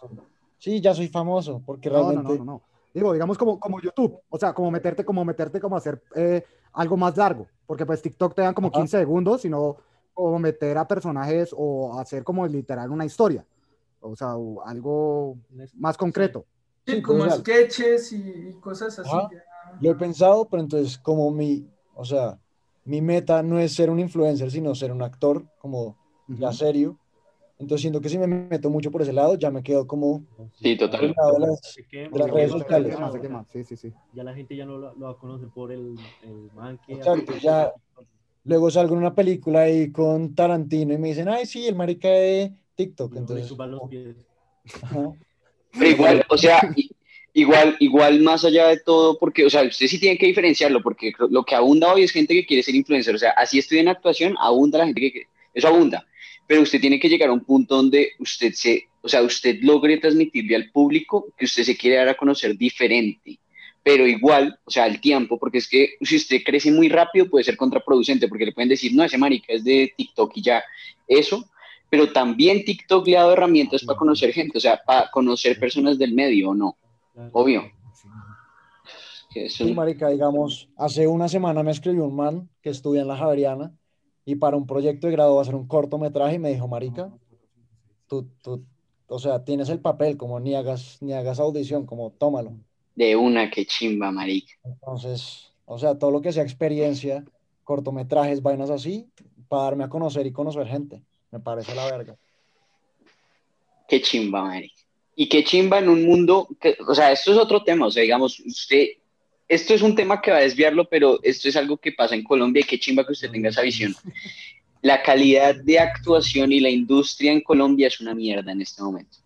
sí, ya soy famoso, porque No, no, realmente no, no, no. Digo, digamos como, como YouTube, o sea, como meterte, como meterte, como hacer eh, algo más largo, porque pues TikTok te dan como Ajá. 15 segundos, sino como meter a personajes o hacer como literal una historia, o sea, o algo más concreto. Sí, Sí, como pues, ya. sketches y, y cosas así. Ajá. ya. lo he pensado, pero entonces como mi, o sea, mi meta no es ser un influencer, sino ser un actor como ya Ujú. serio. Entonces siento que si me meto mucho por ese lado, ya me quedo como Sí, total. de las- Se quema, de las se redes quema, sociales. se quema, Se quema, sí, sí, sí. Ya la gente ya no lo, lo va a conocer por el, el man que Exacto, ya- Luego salgo en una película ahí con Tarantino y me dicen, ay, sí, el marica de TikTok. Entonces, los pies. Pero igual, o sea, igual, igual más allá de todo, porque, o sea, usted sí tiene que diferenciarlo, porque lo que abunda hoy es gente que quiere ser influencer, o sea, así estoy en actuación, abunda la gente que quiere, eso abunda, pero usted tiene que llegar a un punto donde usted se, o sea, usted logre transmitirle al público que usted se quiere dar a conocer diferente, pero igual, o sea, al tiempo, porque es que si usted crece muy rápido puede ser contraproducente, porque le pueden decir, no, ese marica es de TikTok y ya, eso, pero también TikTok le ha dado herramientas para conocer gente, o sea, para conocer personas del medio, ¿o no? Obvio. Sí, marica, digamos, hace una semana me escribió un man que estudia en la Javeriana y para un proyecto de grado va a hacer un cortometraje y me dijo, marica, tú, tú, o sea, tienes el papel, como ni hagas, ni hagas audición, como tómalo. de una que chimba, marica. Entonces, o sea, todo lo que sea experiencia, cortometrajes, vainas así, para darme a conocer y conocer gente, me parece la verga. Qué chimba, marica. Y qué chimba en un mundo, que, o sea, esto es otro tema, o sea, digamos, usted, esto es un tema que va a desviarlo, pero esto es algo que pasa en Colombia y qué chimba que usted tenga esa visión. La calidad de actuación y la industria en Colombia es una mierda en este momento.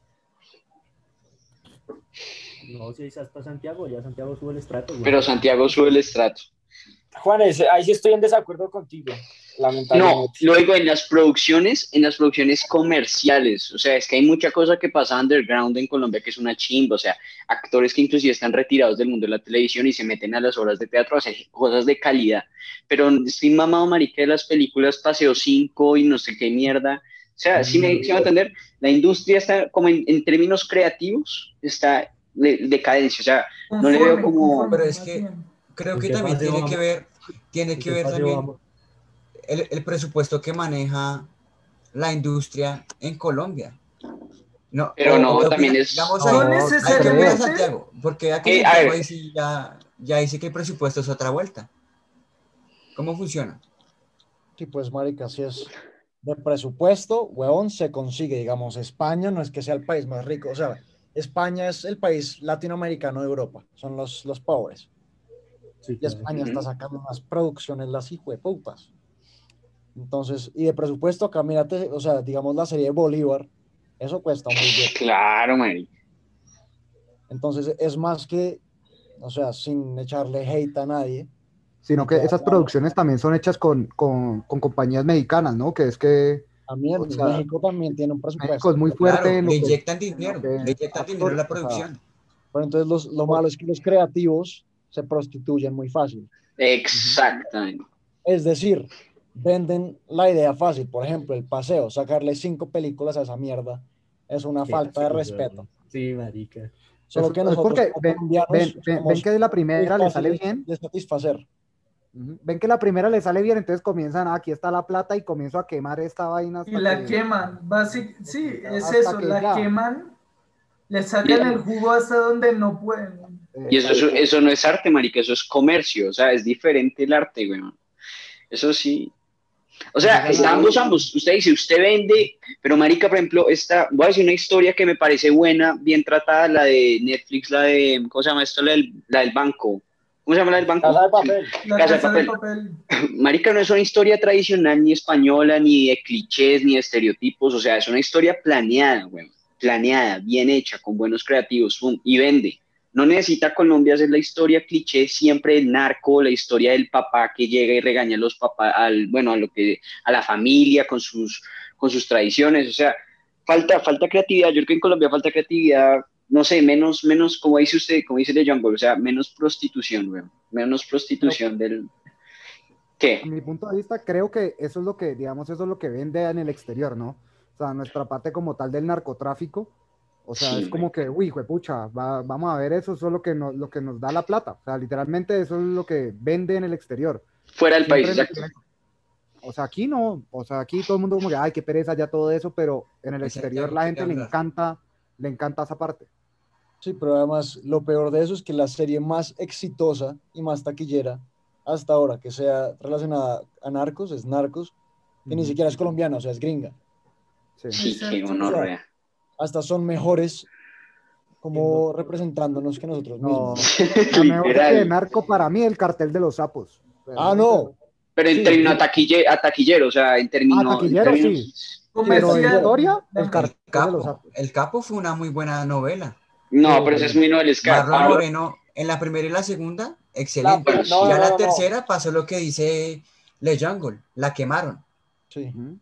No, si es hasta Santiago, ya Santiago sube el estrato. güey. Pero Santiago sube el estrato. Juan, ese- ahí sí estoy en desacuerdo contigo, No, lamentablemente. luego en las producciones, en las producciones comerciales, o sea, es que hay mucha cosa que pasa underground en Colombia que es una chimba, o sea, actores que inclusive están retirados del mundo de la televisión y se meten a las obras de teatro a hacer cosas de calidad, pero estoy mamado marica de las películas Paseo 5 y no sé qué mierda, o sea, si me, sí me va a entender, la industria está como en, en términos creativos, está de decadencia, o sea, no le veo como- Pero es que-. Creo ¿En que también tiene vamos? que ver, tiene ¿En que ver también el, el presupuesto que maneja la industria en Colombia. No, Pero no, también es- digamos, No necesariamente. Santiago, porque aquí Eh, Santiago ya, ya dice que el presupuesto es otra vuelta. ¿Cómo funciona? Sí, pues, marica, si es de presupuesto, huevón, se consigue, digamos, España no es que sea el país más rico, o sea, España es el país latinoamericano de Europa, son los, los pobres. Sí, Y claro. España está sacando unas producciones las hijueputas. Entonces, y de presupuesto, acá mírate, o sea, digamos la serie de Bolívar, eso cuesta muy bien. [LAUGHS] claro, marica. Entonces, es más que, o sea, sin echarle hate a nadie, Sino que esas producciones también son hechas con, con, con compañías mexicanas, ¿no? Que es que también O sea, México también tiene un presupuesto. México es muy fuerte. Claro, en lo le que- inyectan dinero, que le inyectan dinero a la producción. Pero entonces los- lo malo es que los creativos se prostituyen muy fácil. Exactamente. Es decir, venden la idea fácil. Por ejemplo, el paseo, sacarle cinco películas a esa mierda es una Qué falta de respeto. Sí, marica. Solo Es- que es nosotros porque como ven- ven, ven- que de la primera le sale bien. de satisfacer. Ven que la primera le sale bien, entonces comienzan, "Ah, aquí está la plata y comienzo a quemar esta vaina. Y la que- queman. basic- sí, es eso, que la ya. queman, le sacan el jugo hasta donde no pueden. Eh, Y eso, eso, eso no es arte, marica, eso es comercio, o sea, es diferente el arte, güey. Eso sí. O sea, está ambos, ambos. Usted dice, usted vende, pero marica, por ejemplo, esta, voy a decir una historia que me parece buena, bien tratada, la de Netflix, la de, ¿cómo se llama esto? La del, la del banco. ¿Cómo se llama la del banco? Casa de papel. La Casa de casa de papel. papel. [LAUGHS] Marica, no es una historia tradicional ni española, ni de clichés, ni de estereotipos, o sea, es una historia planeada, güey, planeada, bien hecha, con buenos creativos, pum, y vende. No necesita Colombia hacer la historia cliché siempre del narco, la historia del papá que llega y regaña a los papás, al, bueno, a lo que, a la familia con sus, con sus tradiciones, o sea, falta, falta creatividad, yo creo que en Colombia falta creatividad, no sé, menos, menos, como dice usted, como dice The Jungle, o sea, menos prostitución, güey, menos prostitución del... ¿Qué? A mi punto de vista, creo que eso es lo que, digamos, eso es lo que vende en el exterior, ¿no? O sea, nuestra parte como tal del narcotráfico, o sea, Sí, es como que, uy, pucha, vamos a ver eso, eso es lo que, nos, lo que nos da la plata. O sea, literalmente eso es lo que vende en el exterior. Fuera del país, exacto. O sea, aquí no, o sea, aquí todo el mundo como que, ay, qué pereza ya todo eso, pero en el exterior la gente le encanta, le encanta esa parte. Sí, pero además lo peor de eso es que la serie más exitosa y más taquillera hasta ahora que sea relacionada a narcos es Narcos, que ni Ujú. siquiera es colombiana, o sea, es gringa. Sí. Sí, qué Exacto. gonorrea. Hasta son mejores como representándonos que nosotros No, mismos. [LAUGHS] [LAUGHS] la mejor de narco para mí el cartel de los sapos. Ah, no. Pero en Sí, términos sí. a, taquille- a taquillero, o sea, en términos. Ah, taquillero, en términos- sí. Pero en historia, el El cartel El de los Capo, sapos. el Capo fue una muy buena novela. No, pero ese es muy Scar. Marlon Moreno, en la primera y la segunda, excelente. pero no, ya no, la no, no. tercera pasó lo que dice Le Jungle, la quemaron. Sí. Ujú.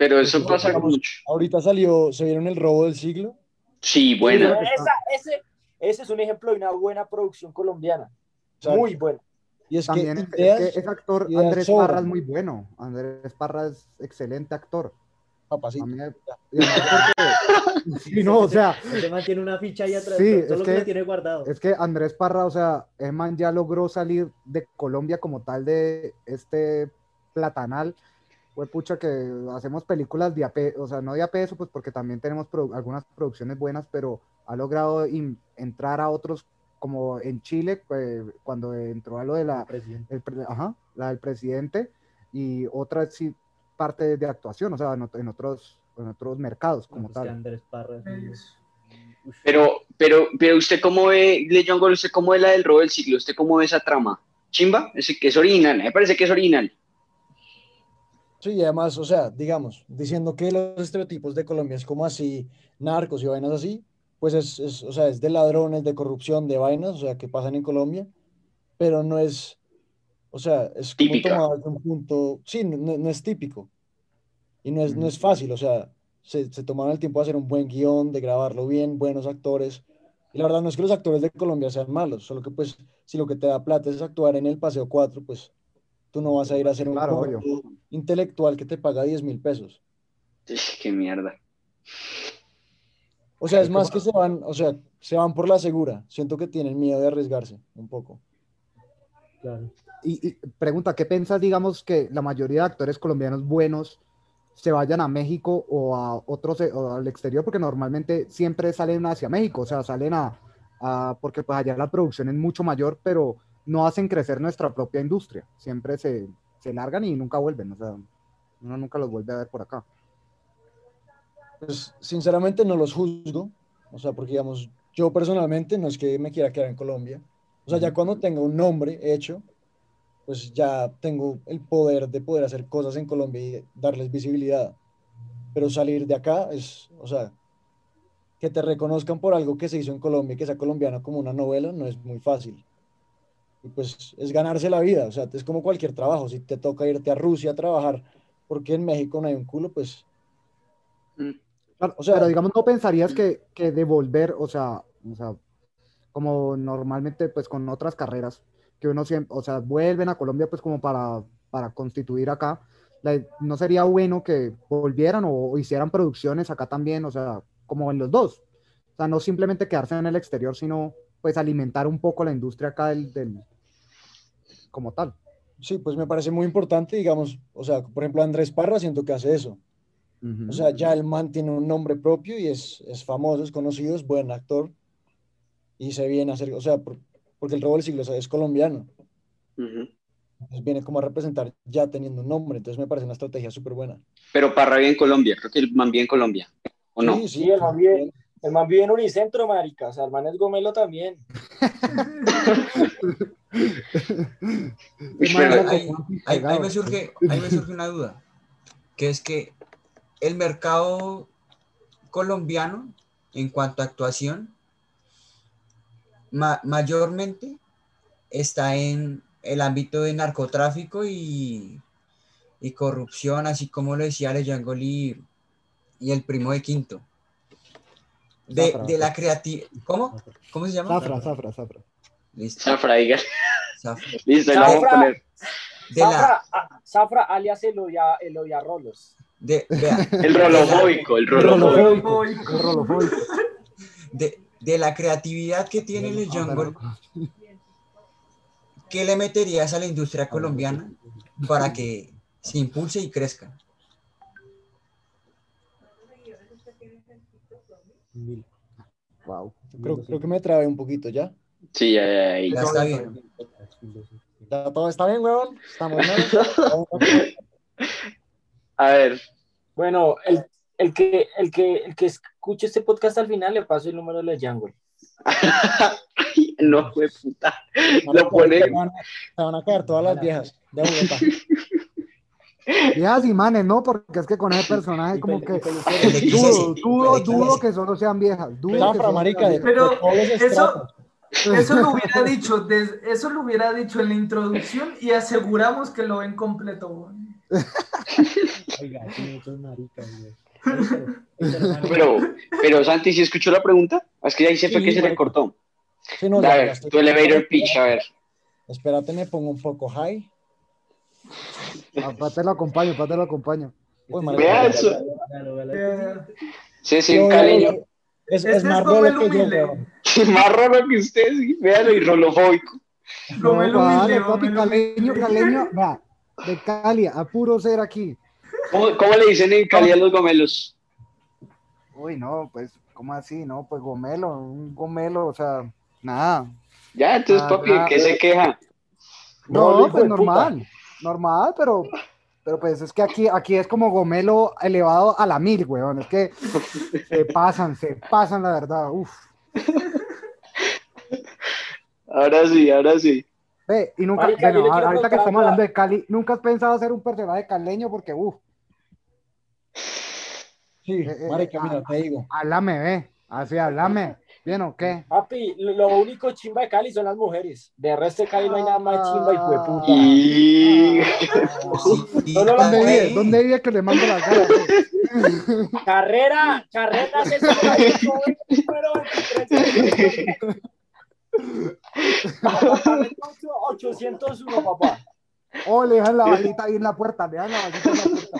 Pero eso No, pasa digamos, mucho. Ahorita salió, se vieron el robo del siglo. Sí, bueno. Sí, Esa- ese, ese es un ejemplo de una buena producción colombiana. Exacto. Muy buena. Y es También que es, es ideas, que ese actor Andrés. Parra es muy bueno. Andrés Parra es excelente actor. papacito. Sí, [LAUGHS] no, o sea, Se mantiene una ficha ahí atrás, Sí, todo es lo que, que- tiene guardado. es que Andrés Parra, o sea, el man ya logró salir de Colombia como tal de este platanal. Fue pucha que hacemos películas de a o sea, no de a peso, pues porque también tenemos produ- algunas producciones buenas, pero ha logrado entrar a otros, como en Chile, pues, cuando entró a lo de la presidente. el pre- ajá, la del presidente y otra sí parte de actuación, o sea, en, en otros en otros mercados como Pues tal. Andrés Parra. Pero, pero, pero usted cómo ve, Le Jungle, usted cómo ve la del robo del siglo, usted cómo ve esa trama. Chimba, es que es original, me parece que es original. Sí, y además, o sea, digamos, diciendo que los estereotipos de Colombia es como así, narcos y vainas así, pues es, es, o sea, es de ladrones, de corrupción, de vainas, o sea, que pasan en Colombia, pero no es, o sea, es como Típica. tomado desde un punto, sí, no, no- es típico, y no es, no es fácil, o sea, se, se tomaron el tiempo de hacer un buen guion, de grabarlo bien, buenos actores, y la verdad no es que los actores de Colombia sean malos, solo que pues, si lo que te da plata es actuar en el Paseo 4, pues tú no vas a ir a hacer un Claro, intelectual que te paga 10 mil pesos. Qué mierda. O sea, es más que se van, o sea, se van por la segura. Siento que tienen miedo de arriesgarse un poco. Claro. Y, y pregunta, ¿qué piensas, digamos, que la mayoría de actores colombianos buenos se vayan a México o a otros eh, o al exterior? Porque normalmente siempre salen hacia México, o sea, salen a, a- porque pues allá la producción es mucho mayor, pero no hacen crecer nuestra propia industria. Siempre se, se largan y nunca vuelven, o sea, uno nunca los vuelve a ver por acá. Pues sinceramente no los juzgo. O sea, porque digamos, yo personalmente no es que me quiera quedar en Colombia. O sea, ya cuando tenga un nombre hecho, pues ya tengo el poder de poder hacer cosas en Colombia y darles visibilidad. Pero salir de acá es, o sea, que te reconozcan por algo que se hizo en Colombia y que sea colombiano como una novela, no es muy fácil. Y pues es ganarse la vida, o sea, es como cualquier trabajo. Si te toca irte a Rusia a trabajar porque en México no hay un culo, pues Mm. Claro, O sea- pero digamos, ¿no pensarías que, que devolver, o sea, o sea, como normalmente pues con otras carreras, que uno siempre, o sea, vuelven a Colombia pues como para, para constituir acá, la- ¿no sería bueno que volvieran o, o hicieran producciones acá también, o sea, como en los dos? O sea, no simplemente quedarse en el exterior, sino pues alimentar un poco la industria acá del, del, como tal. Sí, pues me parece muy importante, digamos, o sea, por ejemplo, Andrés Parra siento que hace eso. O sea, ya el man tiene un nombre propio y es, es famoso, es conocido, es buen actor y se viene a hacer, o sea, por- porque el robo del siglo o sea, es colombiano. Ujú. Entonces viene como a representar ya teniendo un nombre, entonces me parece una estrategia súper buena. Pero Parra vive en Colombia, creo que el man vive en Colombia. ¿O no? Sí, Sí, el man vive, el man vive en Unicentro, marica. O sea, el man es gomelo también. [LAUGHS] Pero- ahí, ahí- ahí Pegado. me surge, ahí me surge una duda, que es que el mercado colombiano en cuanto a actuación ma- mayormente está en el ámbito de narcotráfico y, y corrupción, así como lo decía Leyango y el primo de Quinto. De, Zafra. de la creatividad. ¿Cómo? ¿Cómo se llama? Zafra, zafra, zafra. Listo. Zafra, diga. Zafra. [LAUGHS] Listo, le vamos a Zafra. poner. De la, Zafra, ah, Zafra alias Eloya, Eloya Rolos. de, vea, [LAUGHS] El rolofóbico, el rolofóbico. Rolofóbico. El rolofóbico. de, de la creatividad que tiene el Jungle, ¿qué le meterías a la industria colombiana para que se impulse y crezca? Wow. Creo, creo que me trabé un poquito ya. Sí, ya, ya, ya. Ya está bien. Ya todo está bien, huevón. Estamos bien. [LAUGHS] A ver, Bueno, el, el, que, el, que, el que escuche este podcast al final le paso el número de Jungle. [LAUGHS] no fue puta. Lo pone. Te van, a, te van a caer todas las viejas de Bogotá. [LAUGHS] Viejas y manes, ¿no? Porque es que con ese personaje como que dudo, dudo, dudo que solo sean viejas. Dudo marica. Pero eso-. Eso lo hubiera dicho, eso lo hubiera dicho en la introducción y aseguramos que lo ven completo. Oiga, güey. Pero, pero Santi, ¿sí escuchó la pregunta? Es que ahí se fue que se le marica. cortó. Sí, no, A ver, tu elevator pitch, a ver. Espérate, me pongo un poco high. Ah, Pate lo acompaño, Pate lo acompaño. Uy, Vea eso. Eh, Sí, sí, Yo- un caleño. Es, Este es más es como rolo que yo. [LAUGHS] Más raro que usted, sí. Véalo y rolofóbico. No, humilde, vale, papi, caleño, caleño, vea, de Cali, a puro ser aquí. ¿Cómo, cómo le dicen en Cali a los gomelos? Uy, no, pues, ¿cómo así? No, pues gomelo, un gomelo, o sea, nada. Ya, entonces, Ah, papi, ah, ¿qué se queja? No, No, pues de puta. Normal, pero, pero pues es que aquí, aquí es como gomelo elevado a la mil, weón, es que se pasan, se pasan, la verdad, uf. Ahora sí, ahora sí. Ve, y nunca, Marica, bueno, ahorita que estamos hablando de Cali, ¿nunca has pensado hacer un personaje caleño? Porque, uff, Sí, Eh, eh, marica, eh, mira, te digo. háblame, ve, así, háblame, ¿bien o qué? Papi, lo, único chimba de Cali son las mujeres. De resto de Cali no hay nada más chimba y fue puta. Y... La ¿Dónde vive? ¿Dónde vive que le mando las ganas? ve? Carrera, carrera 68, número 23. Apartamento 801, papá. Oh, le dejan la bajita ahí en la puerta, le dejan la bajita en la puerta.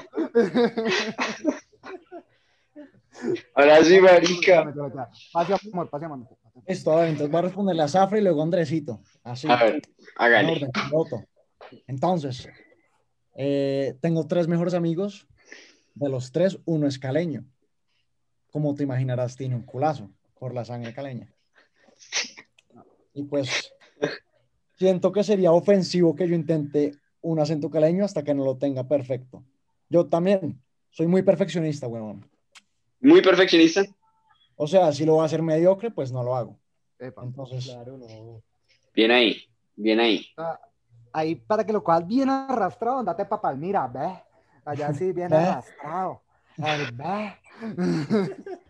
Ahora sí, marica. Pase amor, pase amor. Esto, a ver, entonces voy a responderle a Zafra y luego a Andresito. Así. A ver, en hágale. orden, piloto. Entonces, eh, tengo tres mejores amigos. De los tres, uno es caleño. Como te imaginarás, tiene un culazo por la sangre caleña. Y pues, siento que sería ofensivo que yo intente un acento caleño hasta que no lo tenga perfecto. Yo también soy muy perfeccionista, huevón. Muy perfeccionista. O sea, si lo va a hacer mediocre, pues no lo hago. Epa. Entonces, Claro, no. Bien ahí, bien ahí. Ahí para que lo cojas bien arrastrado, andate para Palmira, ve. Allá sí, [LAUGHS] bien Ve. arrastrado. El ve. [LAUGHS]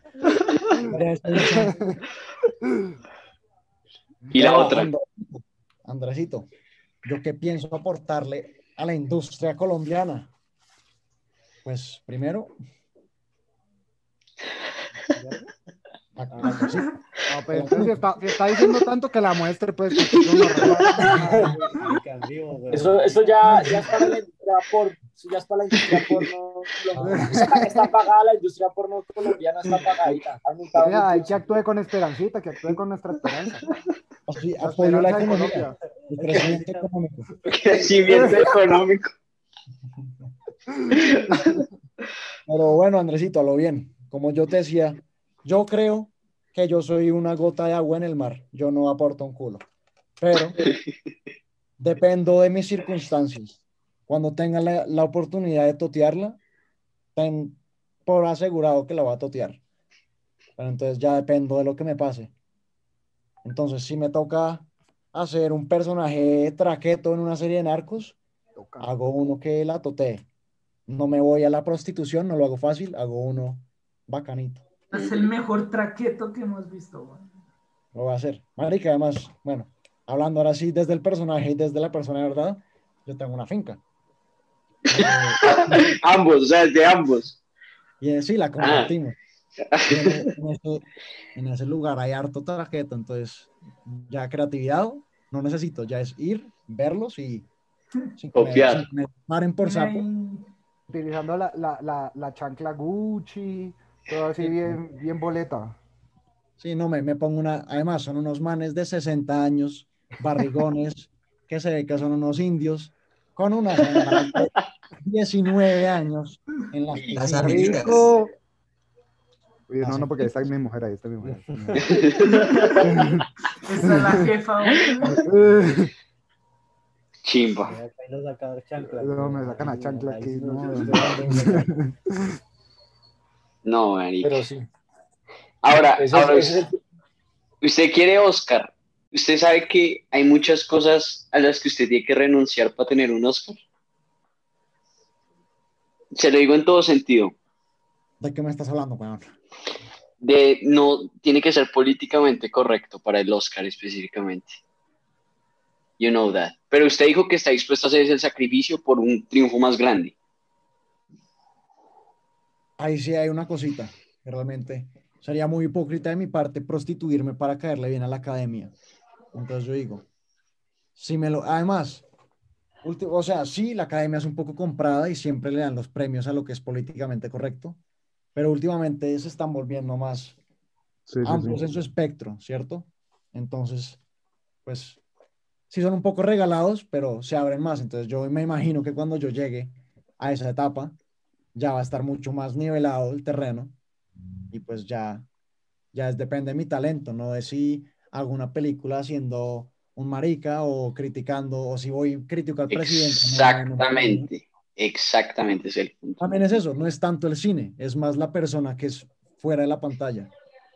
Y la otra. Andresito, Andresito, ¿yo qué pienso aportarle a la industria colombiana? Pues primero, a- Andresito, No, pues entonces si está, si está diciendo tanto que la muestre, pues. [LAUGHS] Eso, eso ya, ya está en la entrada por Eso ya es para la industria porno. vaina está pagada, la industria porno colombiana está pagadita. Mira, hay que actúe con esperancita, que actúe con nuestra esperanza. Así, La apoyo la esperanza de economía, Colombia. el crecimiento económico. [LAUGHS] Crecimiento económico. Pero bueno, Andresito, a lo bien. Como yo te decía, yo creo que yo soy una gota de agua en el mar. Yo no aporto un culo. Pero [LAUGHS] dependo de mis circunstancias. Cuando tenga la, la oportunidad de totearla, ten por asegurado que la voy a totear. Pero entonces ya dependo de lo que me pase. Entonces, si me toca hacer un personaje traqueto en una serie de narcos, hago uno que la totee. No me voy a la prostitución, no lo hago fácil, hago uno bacanito. Es el mejor traqueto que hemos visto, güey. Lo voy a hacer. Marica, además, bueno, hablando ahora sí desde el personaje y desde la persona de verdad, yo tengo una finca. Eh, [LAUGHS] ambos, o sea, de ambos. y eh, sí, la compartimos. Y en, en ese, en ese lugar hay harto traqueto, entonces ya creatividad no necesito, ya es ir, verlos y sin Copiar. paren por sapo. Utilizando la, la, la, la chancla Gucci, todo así bien, bien boleta. Sí, no, me, me pongo una. Además, son unos manes de 60 años, barrigones, [LAUGHS] que se ve que son unos indios, con de 19 años en las Las. Oye, no, no, porque está mi mujer, ahí está mi mujer. [LAUGHS] esa es la jefa. [LAUGHS] Chimba. Ahí sacan chanclas. No, me sacan a chancla aquí, no, no. marica. Pero sí. Ahora, Ese ahora ese el- usted quiere Oscar. Usted sabe que hay muchas cosas a las que usted tiene que renunciar para tener un Oscar. Se lo digo en todo sentido. ¿De qué me estás hablando, weón? De no tiene que ser políticamente correcto para el Oscar específicamente. You know that. Pero usted dijo que está dispuesto a hacer ese sacrificio por un triunfo más grande. Ahí sí hay una cosita, que realmente sería muy hipócrita de mi parte prostituirme para caerle bien a la academia. Entonces yo digo, si me lo. Además, ulti- o sea, sí, la academia es un poco comprada y siempre le dan los premios a lo que es políticamente correcto, pero últimamente se están volviendo más Sí, sí, amplios sí. en su espectro, ¿cierto? Entonces, pues sí son un poco regalados, pero se abren más. Entonces yo me imagino que cuando yo llegue a esa etapa, ya va a estar mucho más nivelado el terreno y pues ya, ya es, depende de mi talento, no de si hago una película haciendo un marica o criticando, o si voy crítico al presidente. no, no, no. Exactamente. Exactamente es el punto. También es eso, no es tanto el cine, es más la persona que es fuera de la pantalla.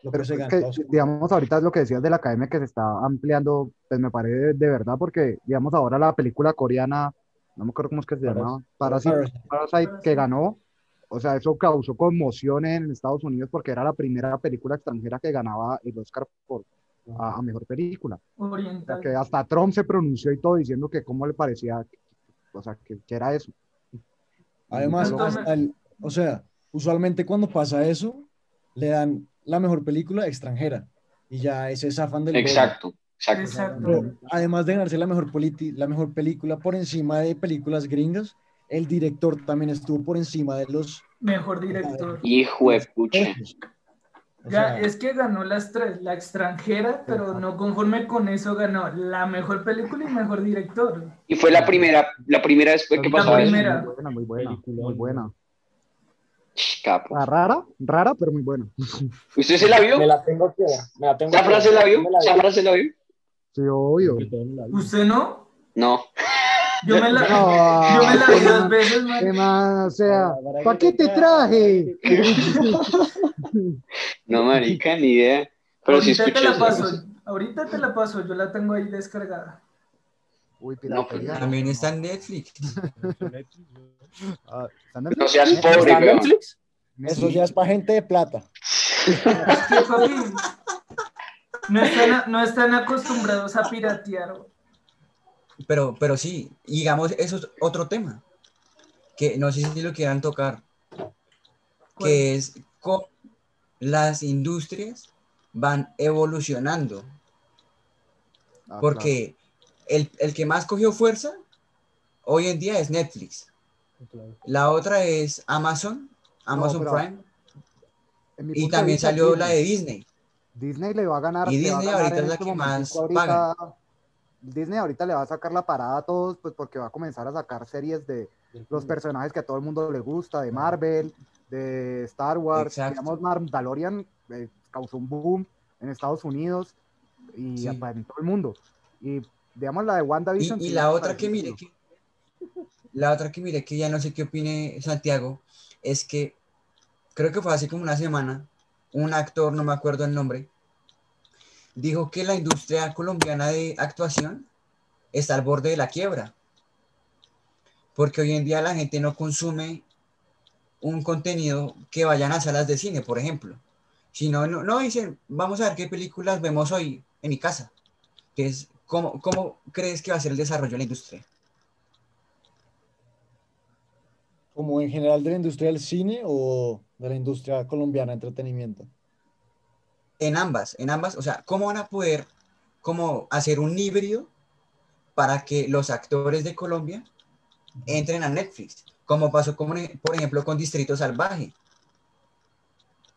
Lo Pero que se gana. que, digamos, ahorita es lo que decías de la academia que se está ampliando, pues me parece de verdad, porque, digamos, ahora la película coreana, no me acuerdo cómo es que se Parasite. llamaba, Parasite, Parasite. Parasite, que ganó, o sea, eso causó conmoción en Estados Unidos porque era la primera película extranjera que ganaba el Oscar por, a, a mejor película. O sea, Oriental. que hasta Trump se pronunció y todo diciendo que cómo le parecía, o sea, que, que era eso. Además, hasta el- o sea, usualmente cuando pasa eso, le dan la mejor película extranjera y ya ese zafan del. Exacto, exacto. Exacto. Pero además de ganarse la mejor, la mejor película por encima de películas gringas, el director también estuvo por encima de los Mejor director. Hijo de pucha. O sea, es que ganó las tres, la extranjera, pero no conforme con eso ganó la mejor película y mejor director. Y fue la primera, la primera vez que La pasó eso. primera. Muy buena, muy buena, muy buena. Capo. Ah, rara, rara, pero muy buena. ¿Usted se la vio? Me la tengo que ver. Me la tengo ¿Esa que ver. frase la vio? La. ¿Esa frase la vio? Sí, obvio. La- ¿Usted no? No. Yo me la, No, yo me la vi ¿qué dos veces, ¿Qué man. O sea, Para- para ¿para que qué te traje? [LAUGHS] No, marica, ni idea. Pero Ahorita te la paso. Ahorita te la paso, yo la tengo ahí descargada. Uy, No, pues. También está en Netflix. Ah, ¿está en No Netflix? seas ¿Está pobre, weón. Netflix? eso ya es para gente de plata. Es que, papi, no están, no están acostumbrados a piratear. Pero, pero sí, digamos, eso es otro tema. Que no sé si lo quieran tocar. Que es cómo las industrias van evolucionando. Ah, Porque el, el que más cogió fuerza hoy en día es Netflix. Claro. La otra es Amazon, Amazon Prime. Y también salió la de Disney. Disney. Le va a ganar. Y le va a Disney ganar ahorita es la que más ahorita- Disney ahorita le va a sacar la parada a todos, pues porque va a comenzar a sacar series de los personajes que a todo el mundo le gusta, de Marvel, de Star Wars. Exacto. Digamos, Mandalorian eh, causó un boom en Estados Unidos y Sí. en todo el mundo. Y digamos la de Y, WandaVision. y sí la otra que mire que la otra que mire que ya no sé qué opine Santiago es que creo que fue hace como una semana un actor, no me acuerdo el nombre, dijo que la industria colombiana de actuación está al borde de la quiebra. Porque hoy en día la gente no consume un contenido que vayan a salas de cine, por ejemplo. Sino, no, no dicen, vamos a ver qué películas vemos hoy en mi casa. Entonces, ¿cómo, ¿cómo crees que va a ser el desarrollo de la industria? como en general de la industria del cine o de la industria colombiana de entretenimiento. En ambas, en ambas, o sea, ¿cómo van a poder como hacer un híbrido para que los actores de Colombia entren a Netflix? Como pasó, como, por ejemplo, con Distrito Salvaje.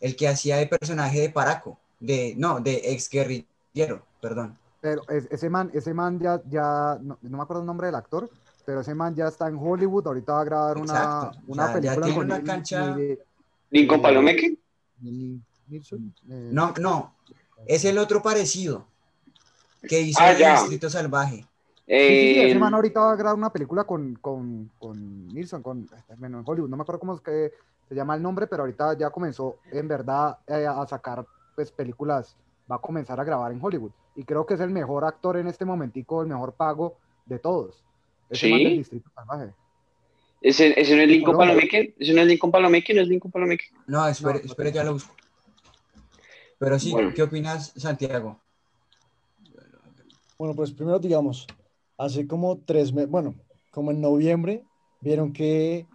El que hacía de personaje de Paraco, de, no, de ex guerrillero, perdón. Pero es- ese man, ese man ya, ya no, no me acuerdo el nombre del actor, pero ese man ya está en Hollywood, ahorita va a grabar una, Exacto, una o sea, ya película tiene con una cancha- Lincoln Palomeque. Nilsson, eh, No, no, es el otro parecido que hizo Ah, ya. Distrito Salvaje. Sí, sí, sí, Eh, ese man ahorita va a grabar una película con, con, con Nilsson, con, bueno, en Hollywood, no me acuerdo cómo es que se llama el nombre, pero ahorita ya comenzó en verdad eh, a sacar pues películas, va a comenzar a grabar en Hollywood. Y creo que es el mejor actor en este momentico, el mejor pago de todos. Ese ¿Sí? man del Distrito Salvaje. ese, ese no es Lincoln. Palomeque. Ese no es Lincoln Palomeque, no es Lincoln Palomeque. No, espere, No, espere, ya lo busco. Pero sí, Bueno. ¿qué opinas, Santiago? Bueno, pues primero digamos, hace como tres meses, bueno, como en noviembre, vieron que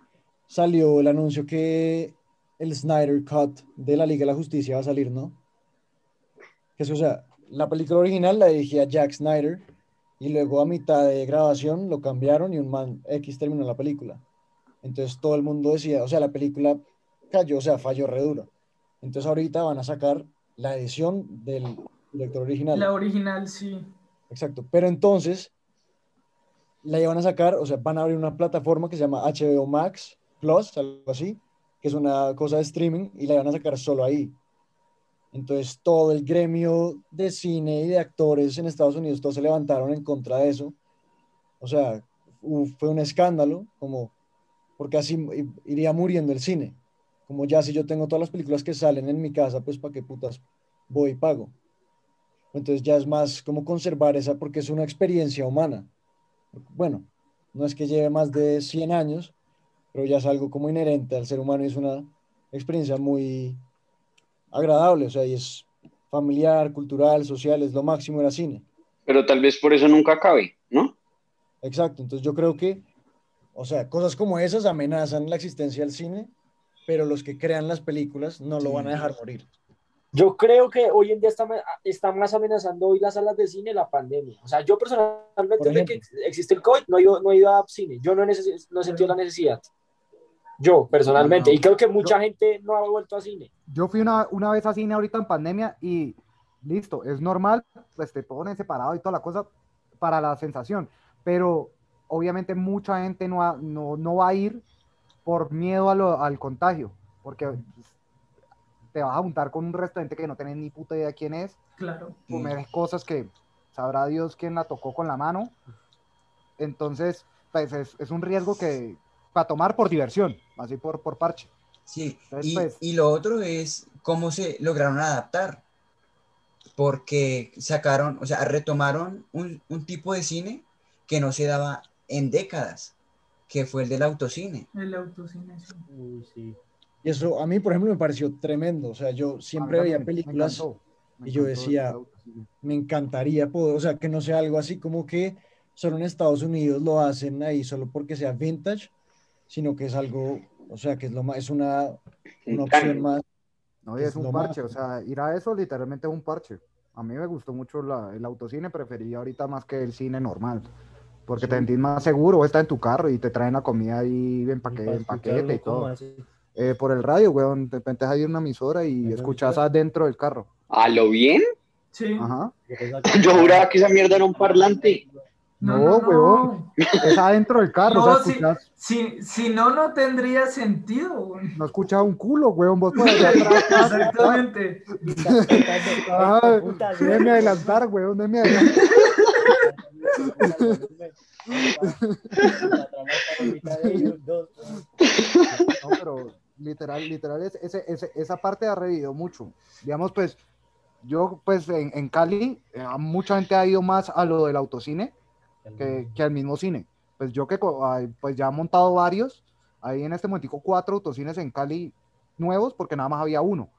salió el anuncio que el Snyder Cut de la Liga de la Justicia va a salir, ¿no? Que es, o sea, la película original la dirigía Jack Snyder y luego a mitad de grabación lo cambiaron y un man X terminó la película. Entonces todo el mundo decía, o sea, la película cayó, o sea, falló re duro. Entonces ahorita van a sacar la edición del director original. La original, sí. Exacto. Pero entonces la iban a sacar, o sea, van a abrir una plataforma que se llama HBO Max Plus, algo así, que es una cosa de streaming, y la iban a sacar solo ahí. Entonces todo el gremio de cine y de actores en Estados Unidos, todos se levantaron en contra de eso. O sea, fue un escándalo, como, porque así iría muriendo el cine. Como ya si yo tengo todas las películas que salen en mi casa, pues para qué putas voy y pago. Entonces ya es más como conservar esa porque es una experiencia humana. Bueno, no es que lleve más de 100 años, pero ya es algo como inherente al ser humano y es una experiencia muy agradable, o sea, y es familiar, cultural, social, es lo máximo era cine. Pero tal vez por eso nunca acabe, ¿no? Exacto, entonces yo creo que, o sea, cosas como esas amenazan la existencia del cine, pero los que crean las películas no lo van a dejar morir. Yo creo que hoy en día está, está más amenazando hoy las salas de cine la pandemia. O sea, yo personalmente, desde que existe el COVID, no he ido, no he ido a cine. Yo no he, neces- no he sentido la necesidad. Yo, personalmente. No, no. Y creo que mucha gente no ha vuelto a cine. Yo fui una, una vez a cine ahorita en pandemia y listo, es normal, pues te ponen separado y toda la cosa para la sensación, pero obviamente mucha gente no, va- no, no va a ir por miedo a lo- al contagio, porque te vas a juntar con un resto de gente que no tenés ni puta idea quién es, Claro. comer cosas que sabrá Dios quién la tocó con la mano, entonces pues es, es un riesgo que para tomar por diversión, así por, por parche. Sí, Entonces, y, pues- y lo otro es cómo se lograron adaptar, porque sacaron, o sea, retomaron un, un tipo de cine que no se daba en décadas, que fue el del autocine. El autocine, sí. Uy, sí. Y eso a mí, por ejemplo, me pareció tremendo, o sea, yo siempre veía me películas encantó, me y yo decía, me encantaría poder, o sea, que no sea algo así como que solo en Estados Unidos lo hacen ahí solo porque sea vintage, sino que es algo, o sea, que es lo más, es una, una opción más. No, y es es un parche, o sea, ir a eso literalmente es un parche. A mí me gustó mucho la- el autocine, prefería ahorita más que el cine normal. Porque te sentís más seguro, o estás en tu carro y te traen la comida ahí en, Y paque- para en paquete y escucharlo, ¿cómo todo. Eh, por el radio, weón, de repente hay una emisora y ¿Una escuchas adentro del carro. ¿A lo bien? Sí. Ajá. Yo [LAUGHS] juraba que esa mierda era un parlante. No, huevón. Es adentro del carro, o No, sea, escuchas, Si, si no, no tendría sentido. güey. no escuchas un culo, weón, vos allá [LAUGHS] atrás. Exactamente. Déjeme [LAUGHS] adelantar, weón, déjeme adelantar. No, pero literal, literal, es- ese- ese- esa parte ha revivido mucho. Digamos, pues, yo, pues, en, en Cali, eh, mucha gente ha ido más a lo del autocine que, que al mismo cine. Pues yo que, pues, ya he montado varios, hay en este momentico cuatro autocines en Cali nuevos, porque nada más había uno,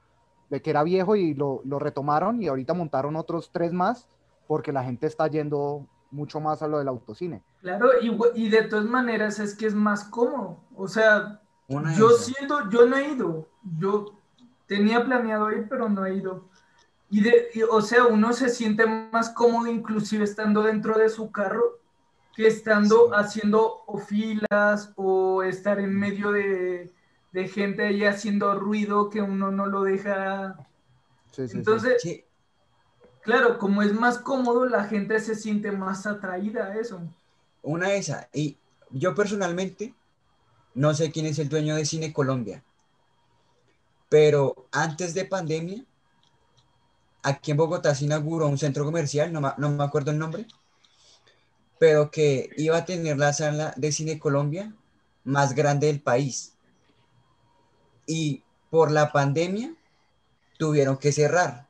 de que era viejo y lo, lo retomaron y ahorita montaron otros tres más, porque la gente está yendo mucho más a lo del autocine. Claro, y, y de todas maneras es que es más cómodo. O sea, Una yo siento, yo no he ido. Yo tenía planeado ir, pero no he ido. Y de, y, o sea, uno se siente más cómodo inclusive estando dentro de su carro que estando Sí. haciendo o filas o estar en medio de, de gente ahí haciendo ruido que uno no lo deja. Sí, sí, sí. Entonces, Sí, claro, como es más cómodo, la gente se siente más atraída a eso. una de esas. Y yo personalmente no sé quién es el dueño de Cine Colombia, pero antes de pandemia, aquí en Bogotá se inauguró un centro comercial, no, me acuerdo el nombre, pero que iba a tener la sala de Cine Colombia más grande del país. Y por la pandemia tuvieron que cerrar.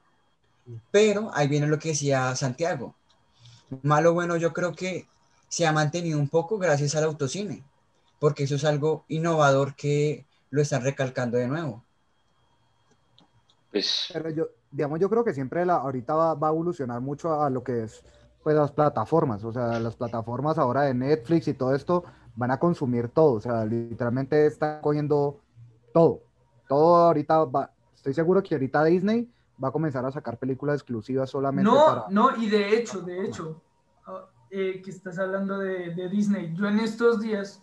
Pero ahí viene lo que decía Santiago. Malo bueno, yo creo que se ha mantenido un poco gracias al autocine, porque eso es algo innovador que lo están recalcando de nuevo. Pues Pero yo, digamos, yo creo que siempre la, ahorita va, va a evolucionar mucho a lo que es, pues, las plataformas. O sea, las plataformas ahora de Netflix y todo esto van a consumir todo. O sea, literalmente están cogiendo todo. Todo ahorita va, estoy seguro que ahorita Disney va a comenzar a sacar películas exclusivas solamente No, para... no, y de hecho, de hecho, ah, eh, que estás hablando de, de Disney, yo en estos días,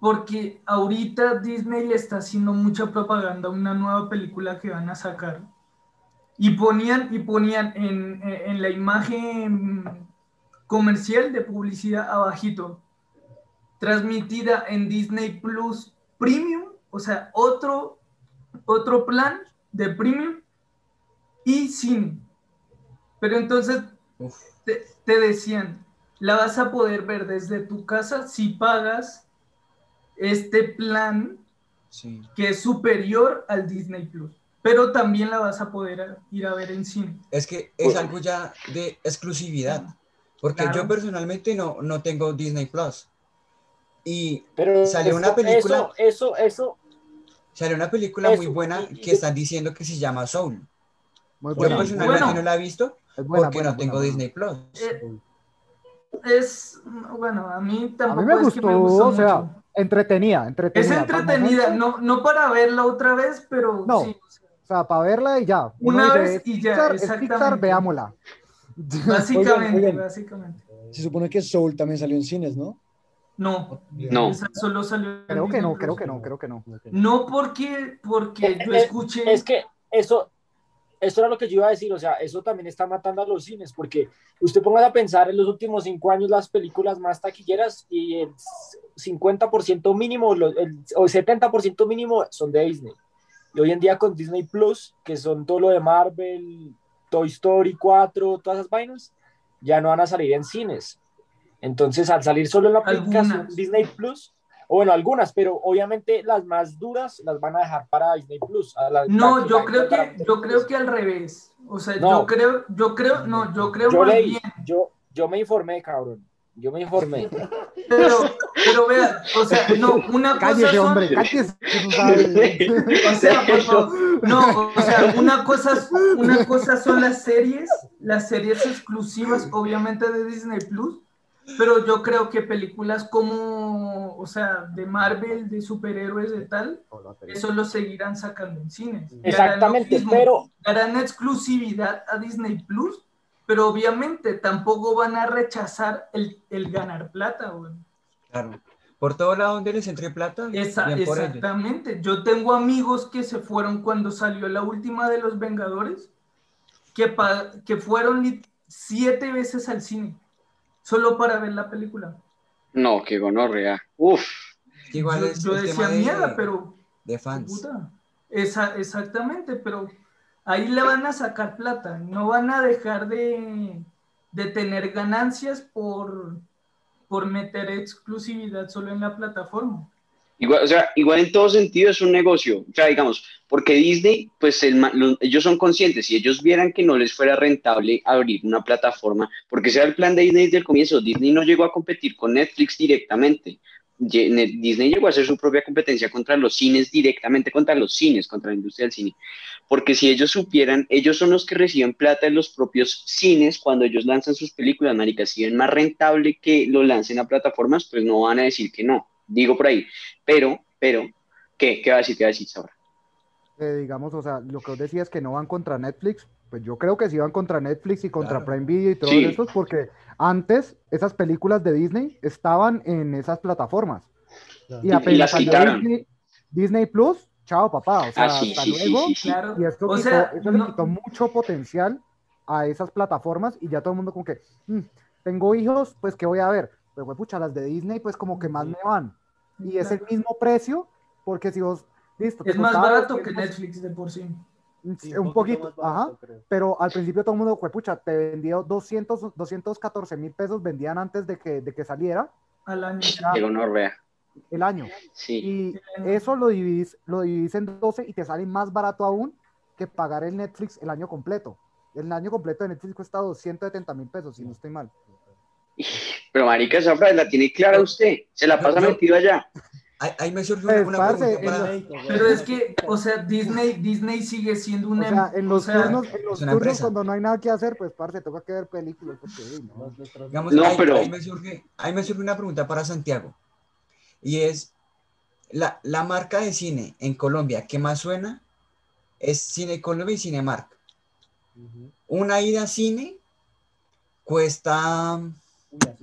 porque ahorita Disney le está haciendo mucha propaganda a una nueva película que van a sacar, y ponían, y ponían en, en- en la imagen comercial de publicidad abajito, transmitida en Disney Plus Premium, o sea, otro, otro plan de Premium y cine. Pero entonces te, te decían, la vas a poder ver desde tu casa si pagas este plan sí. que es superior al Disney Plus. Pero también la vas a poder ir a ver en cine. Es que es algo ya de exclusividad, porque Claro. yo personalmente no, no tengo Disney Plus. Y Pero Salió una película- Eso, eso, eso, salió una película Eso, muy buena y- y- que están diciendo que se llama Soul. Muy Yo personalmente bueno. no la he visto es buena, porque buena, no tengo buena, Disney Plus. Eh, es, bueno, a mí A mí tampoco me es que gustó, me gustó o sea, mucho. entretenida, Es entretenida. Entretenida, no, no para verla otra vez, pero No. sí, O sea, para verla y ya. Una vez "Es y ya, Pixar, exactamente. Pixar, veámosla. [LAUGHS] básicamente, Oigan, oigan. básicamente. Se supone que Soul también salió en cines, ¿no? No, no. esa solo salió Creo que no, creo que no, creo que no. No porque, porque yo Eh, eh, escuché. es que eso, eso era lo que yo iba a decir, o sea, eso también está matando a los cines, porque usted ponga a pensar en los últimos cinco años las películas más taquilleras y el 50% mínimo lo- el- o 70% mínimo son de Disney. Y hoy en día con Disney Plus, que son todo lo de Marvel, Toy Story 4, todas esas vainas, ya no van a salir en cines. Entonces, al salir solo en la aplicación. Disney Plus, o bueno, algunas, pero obviamente las más duras las van a dejar para Disney Plus. a la- No, yo la- creo para- que, yo creo que al revés. O sea, No. yo creo, yo creo, no, yo creo yo más leí, bien. yo, yo me informé, cabrón. Yo me informé. [LAUGHS] Pero, pero vea, o sea, no, una cosa son, hombre, cállese. [LAUGHS] o sea, por [LAUGHS] favor, no, o sea, una cosa, una cosa son las series, las series exclusivas, obviamente de Disney Plus, pero yo creo que películas como, o sea, de Marvel, de superhéroes, de tal, eso lo seguirán sacando en cines. Harán lo Exactamente, mismo, pero darán exclusividad a Disney Plus pero obviamente tampoco van a rechazar el, el ganar plata, güey. Claro. Por todo lado donde les entre plata, Esa- exactamente. Yo tengo amigos que se fueron cuando salió la última de los Vengadores, que, pa- que fueron siete veces al cine, solo para ver la película. No, qué gonorrea. Uf. Igual yo es yo decía de, mierda, pero de fans. puta. Esa, exactamente, pero ahí le van a sacar plata, no van a dejar de, de tener ganancias por, por meter exclusividad solo en la plataforma. Igual, sea, en todo sentido es un negocio. O sea, digamos, porque Disney, pues el ma- lo- ellos son conscientes. Si ellos vieran que no les fuera rentable abrir una plataforma, porque ese era el plan de Disney desde el comienzo. Disney no llegó a competir con Netflix directamente. Disney llegó a hacer su propia competencia contra los cines directamente, contra los cines, contra la industria del cine. Porque si ellos supieran, ellos son los que reciben plata de los propios cines cuando ellos lanzan sus películas, marica. Si ven más rentable que lo lancen a plataformas, pues no van a decir que no. Digo por ahí. Pero, pero, ¿qué? ¿Qué va a decir? ¿Qué va a decir Sabra? Eh, digamos, o sea, lo que os decía es que no van contra Netflix, pues yo creo que sí van contra Netflix y contra Claro. Prime Video y todos Sí. estos, porque antes esas películas de Disney estaban en esas plataformas. Y Y apenas las quitaron. Disney, Disney Plus, chao papá, o sea, Ah, sí, hasta sí, luego. sí, sí. Claro. Y esto O quitó- sea, eso no- le quitó mucho potencial a esas plataformas y ya todo el mundo como que, "Mm, tengo hijos, pues ¿qué voy a ver? Pues güey, pucha, las de Disney pues como que más me van. Y es el mismo precio, porque si vos, listo, Es más costaba barato que 200, Netflix de por sí. Sí, un poquito, barato, ajá, creo. pero al principio todo el mundo, fue pucha, te vendía 200, 214 mil pesos, vendían antes de que, de que saliera Al año. Gonorrea. el año. Sí. Y eso lo dividís, lo dividís en 12 y te sale más barato aún que pagar el Netflix el año completo. El año completo de Netflix cuesta 270 mil pesos, si no estoy mal. Pero marica, esa frase la tiene clara usted. Se la pasa metido allá. Ahí, me surgió Pues, una, una parce, pregunta para... Pero es que, o sea, Disney, Disney sigue siendo O una. sea, en los o sea, turnos, en los cuando no hay nada que hacer, pues, parce, toca que ver películas. Porque, no. Digamos, ahí, pero- ahí me surge, ahí me surge una pregunta para Santiago. Y es, la, la marca de cine en Colombia que más suena es Cine Colombia y Cinemark. Una ida a cine cuesta,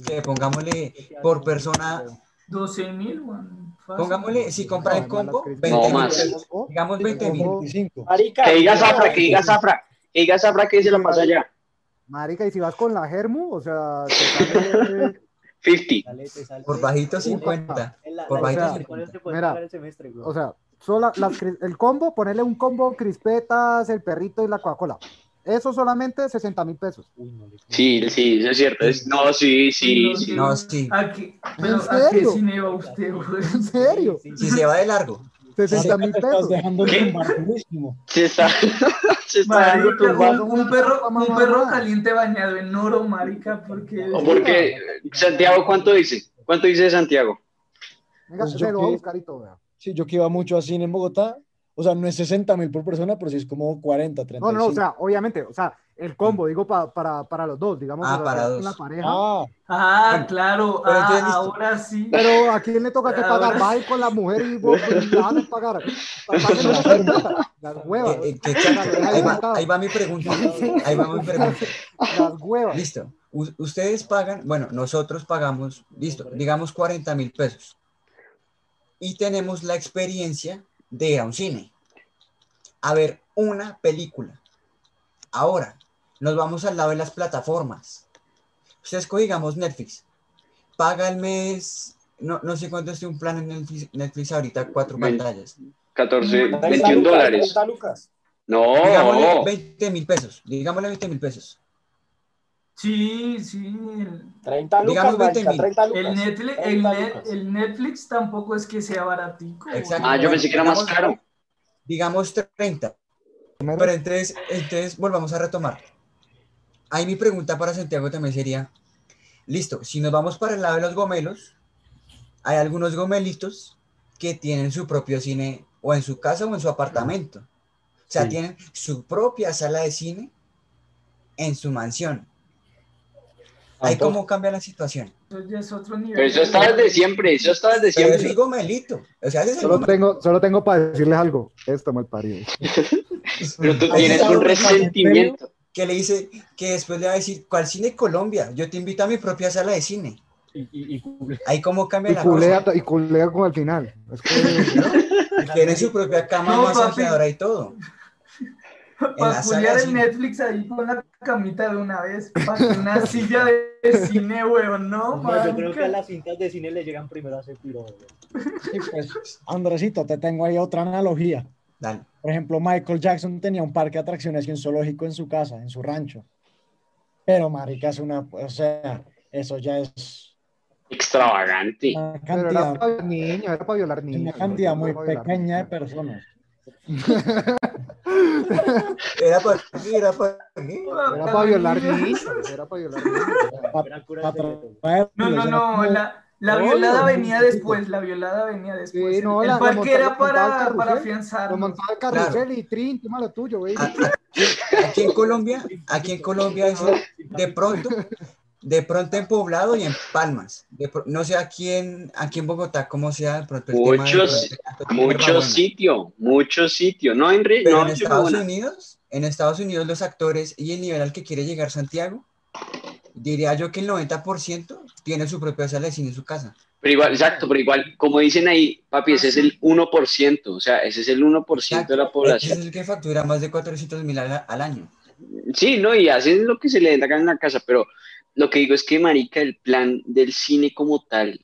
que pongámosle, ¿Qué queda por persona, 12 mil, pongámosle, si compra el combo, las 20 No, más. Digamos 20 mil. o- 25. Marica, Que diga Zafra, que diga Zafra. Que diga Zafra que se la pasa allá. Marica, y si vas con la Germu, o sea, te [LAUGHS] sale 50. Sale- te sale- Por bajito 50. En la- por bajito licencia, 50. con eso te puedes Mira, pagar el semestre, güey. O sea, sola, las el combo, ponerle un combo, crispetas, el perrito y la Coca-Cola. Eso solamente 60 mil pesos. Uy, no, le- Sí, sí, eso es cierto. Es- no, sí, sí, sí. No, sí. ¿A qué, pero, ¿En ¿a qué serio? cine va usted, güey? ¿En serio? Sí, Si sí. se va de largo. 60 mil pesos. Se está, [LAUGHS] se está dando un, un perro, un perro caliente bañado en oro, marica, porque... O Porque, Santiago, ¿cuánto dice? ¿Cuánto dice Santiago? Venga, Pues se lo voy a buscar y todo. vea. Sí, yo que iba mucho a cine en Bogotá, o sea, no es 60 mil por persona, pero sí es como 40, 35. No, no, o sea, obviamente, o sea, el combo, digo, pa- para, para los dos, digamos, Ah, para dos. la pareja. Ah, Ah, Bueno, claro, pero ah, ahora sí. Pero a quién le toca que pagar, va con la mujer y vos pues, le van a pagar. Las huevas. Eh, eh, que exacto. Ahí va, ahí va mi pregunta. Ahí va mi pregunta. Las huevas. Listo. U- ustedes pagan, bueno, nosotros pagamos, listo, digamos 40 mil pesos. Y tenemos la experiencia de ir a un cine a ver una película. Ahora, nos vamos al lado de las plataformas. Ustedes digamos, Netflix. Paga el mes, no, no sé cuánto es un plan en Netflix, Netflix ahorita, cuatro pantallas. 14, 30 21 lucas, dólares. 30 lucas. Digámosle No, 20 mil pesos. Digámosle 20 mil pesos. Sí, sí. El, 30 lucas, Digamos 20 marica, mil. 30 lucas. el Netflix, el, 30 Net- lucas. el Netflix tampoco es que sea baratico. ah, yo pensé que era más Digamos- caro. digamos 30. Pero entonces, entonces volvamos a retomar. Ahí mi pregunta para Santiago también sería, listo, si nos vamos para el lado de los gomelos, hay algunos gomelitos que tienen su propio cine o en su casa o en su apartamento. O sea, Sí. tienen su propia sala de cine en su mansión. Ahí cómo cambia la situación. Eso ya es otro nivel. Pero eso está desde siempre, eso está desde Pero eso es siempre. gomelito. O sea, Solo tengo, solo tengo para decirles algo. Esto mal parido. [LAUGHS] Pero tú tienes un resentimiento. que le dice, que después le va a decir, ¿cuál cine Colombia? Yo te invito a mi propia sala de cine. Y, y, y. Ahí cómo cambia Y la culea, cosa. y culea como al final. Es que- [LAUGHS] Tiene su propia cama No, papi. masajeadora y todo. [LAUGHS] Para culiar el. Netflix ahí con la camita de una vez. Para una silla de cine, weón, ¿no? No, yo creo que a las cintas de cine le llegan primero a ese piro. güey. Sí, pues, Andresito, te tengo ahí otra analogía. Dale. Por ejemplo, Michael Jackson tenía un parque de atracciones y un zoológico en su casa, en su rancho. Pero, marica, es una, o sea, eso ya es Extravagante. una Pero era cantidad, para violar niños, era para violar niños. una cantidad muy pequeña de personas. [LAUGHS] Era para qué, era para qué. Era para violar niños. Era para violar niños. No, no, era no, la, la violada venía después, la violada venía después. Sí, no, el la- la parque era la montaba el para, para afianzar. Lo montaba el carrusel Claro. y trin, toma lo tuyo, güey. Aquí en Colombia, aquí en Colombia de pronto, de pronto en Poblado y en Palmas. De no sé aquí en, aquí en Bogotá cómo sea de pronto el tema de Muchos- pronto, Mucho sitio, mucho sitio. No en Pero no, en Estados. Unidos, en Estados Unidos los actores y el nivel al que quiere llegar Santiago, diría yo que el 90% tiene su propia sala de cine en su casa. Pero igual, exacto, pero igual, como dicen ahí, papi, ese es el 1%, o sea, ese es el 1% de la Ese población. es el que factura más de 400 mil al, al año. Sí, no, y hacen lo que se le da en la casa, pero lo que digo es que, marica, el plan del cine como tal,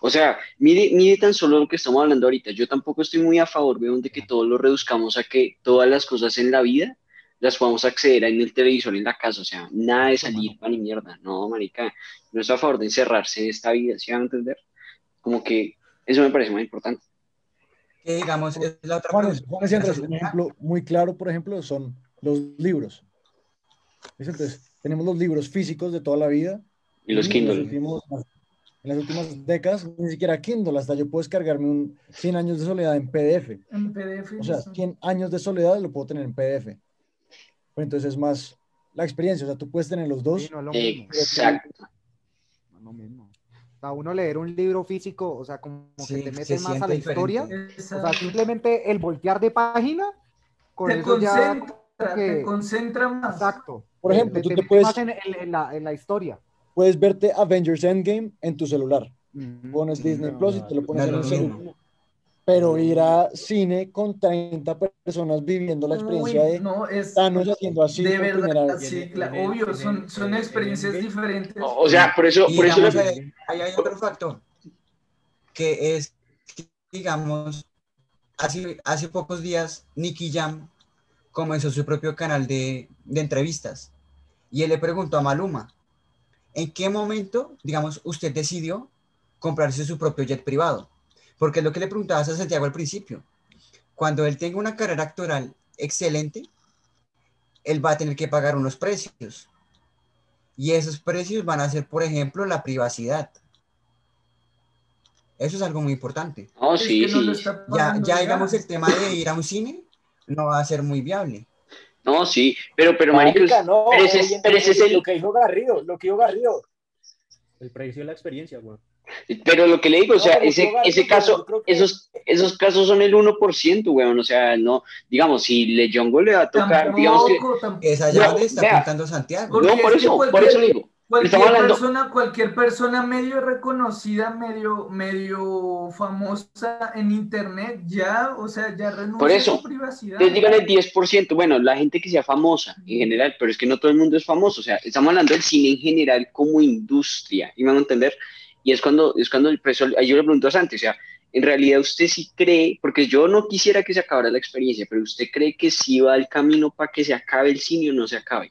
o sea, mire, mire tan solo lo que estamos hablando ahorita, yo tampoco estoy muy a favor, weón, de que todo lo reduzcamos a que todas las cosas en la vida las podamos acceder en el televisor en la casa, o sea, nada de salir para ni mierda, no, marica, no estoy a favor de encerrarse en esta vida, ¿sí van a entender? Como que eso me parece más importante. Que digamos, es la otra y Andrés, un ejemplo muy claro, por ejemplo, son los libros. ¿Ves? Entonces, tenemos los libros físicos de toda la vida. Y los en Kindle. los últimos- en las últimas décadas, ni siquiera Kindle, hasta yo puedo descargarme un 100 años de soledad en PDF. En PDF. O sea, sí. 100 años de soledad lo puedo tener en PDF. Pero entonces es más la experiencia, o sea, tú puedes tener los dos. Sí, no lo. Exacto. No lo mismo. O sea, uno leer un libro físico, o sea, como Sí, que te se mete más a la diferente. historia. O Exacto. sea, simplemente el voltear de página, con te eso ya. concentra, que- te concentra más. Exacto. Por ejemplo, tú te puedes- más en, en- en la, en la historia. Puedes verte Avengers Endgame en tu celular. Ujú. Pones Disney No, Plus y te lo pones no en el celular. Pero ir a cine con 30 personas viviendo la experiencia Uy, de no, es Thanos haciendo así de verdad, vez. sí, claro, obvio, son, son experiencias diferentes. O sea, por eso, por eso digamos, ahí hay otro factor, que es, digamos, hace, hace pocos días Nicky Jam comenzó su propio canal de, de entrevistas y él le preguntó a Maluma, ¿en qué momento, digamos, usted decidió comprarse su propio jet privado? Porque es lo que le preguntabas a Santiago al principio. Cuando él tenga una carrera actoral excelente, él va a tener que pagar unos precios. Y esos precios van a ser, por ejemplo, la privacidad. Eso es algo muy importante. Es sí, que no lo sí. está Ya, ya digamos, el tema de ir a un cine no va a ser muy viable. No, sí, pero, pero, maricos, Marica, no, pero ese es- pero ese es el- lo que dijo Garrido, lo que dijo Garrido. El precio de la experiencia, güey. pero lo que le digo, o sea, ese, Gabriel, ese caso, que- esos, esos casos son el 1%, weón, o sea, no, digamos, si Lejongo le va a tocar, digamos que, Tampoco, tampoco. Es allá No, donde está vea. apuntando Santiago. No, por que eso, por eso le digo, Cualquier hablando- persona, cualquier persona medio reconocida, medio, medio famosa en internet, ya, o sea, ya renuncia Por eso, a su privacidad. entonces díganle 10%, bueno, la gente que sea famosa en general, pero es que no todo el mundo es famoso, o sea, estamos hablando del cine en general como industria, y me van a entender, y es cuando, es cuando el ahí yo le pregunto a Santi, o sea, en realidad usted sí cree, porque yo no quisiera que se acabara la experiencia, pero usted cree que sí va el camino para que se acabe el cine o no se acabe.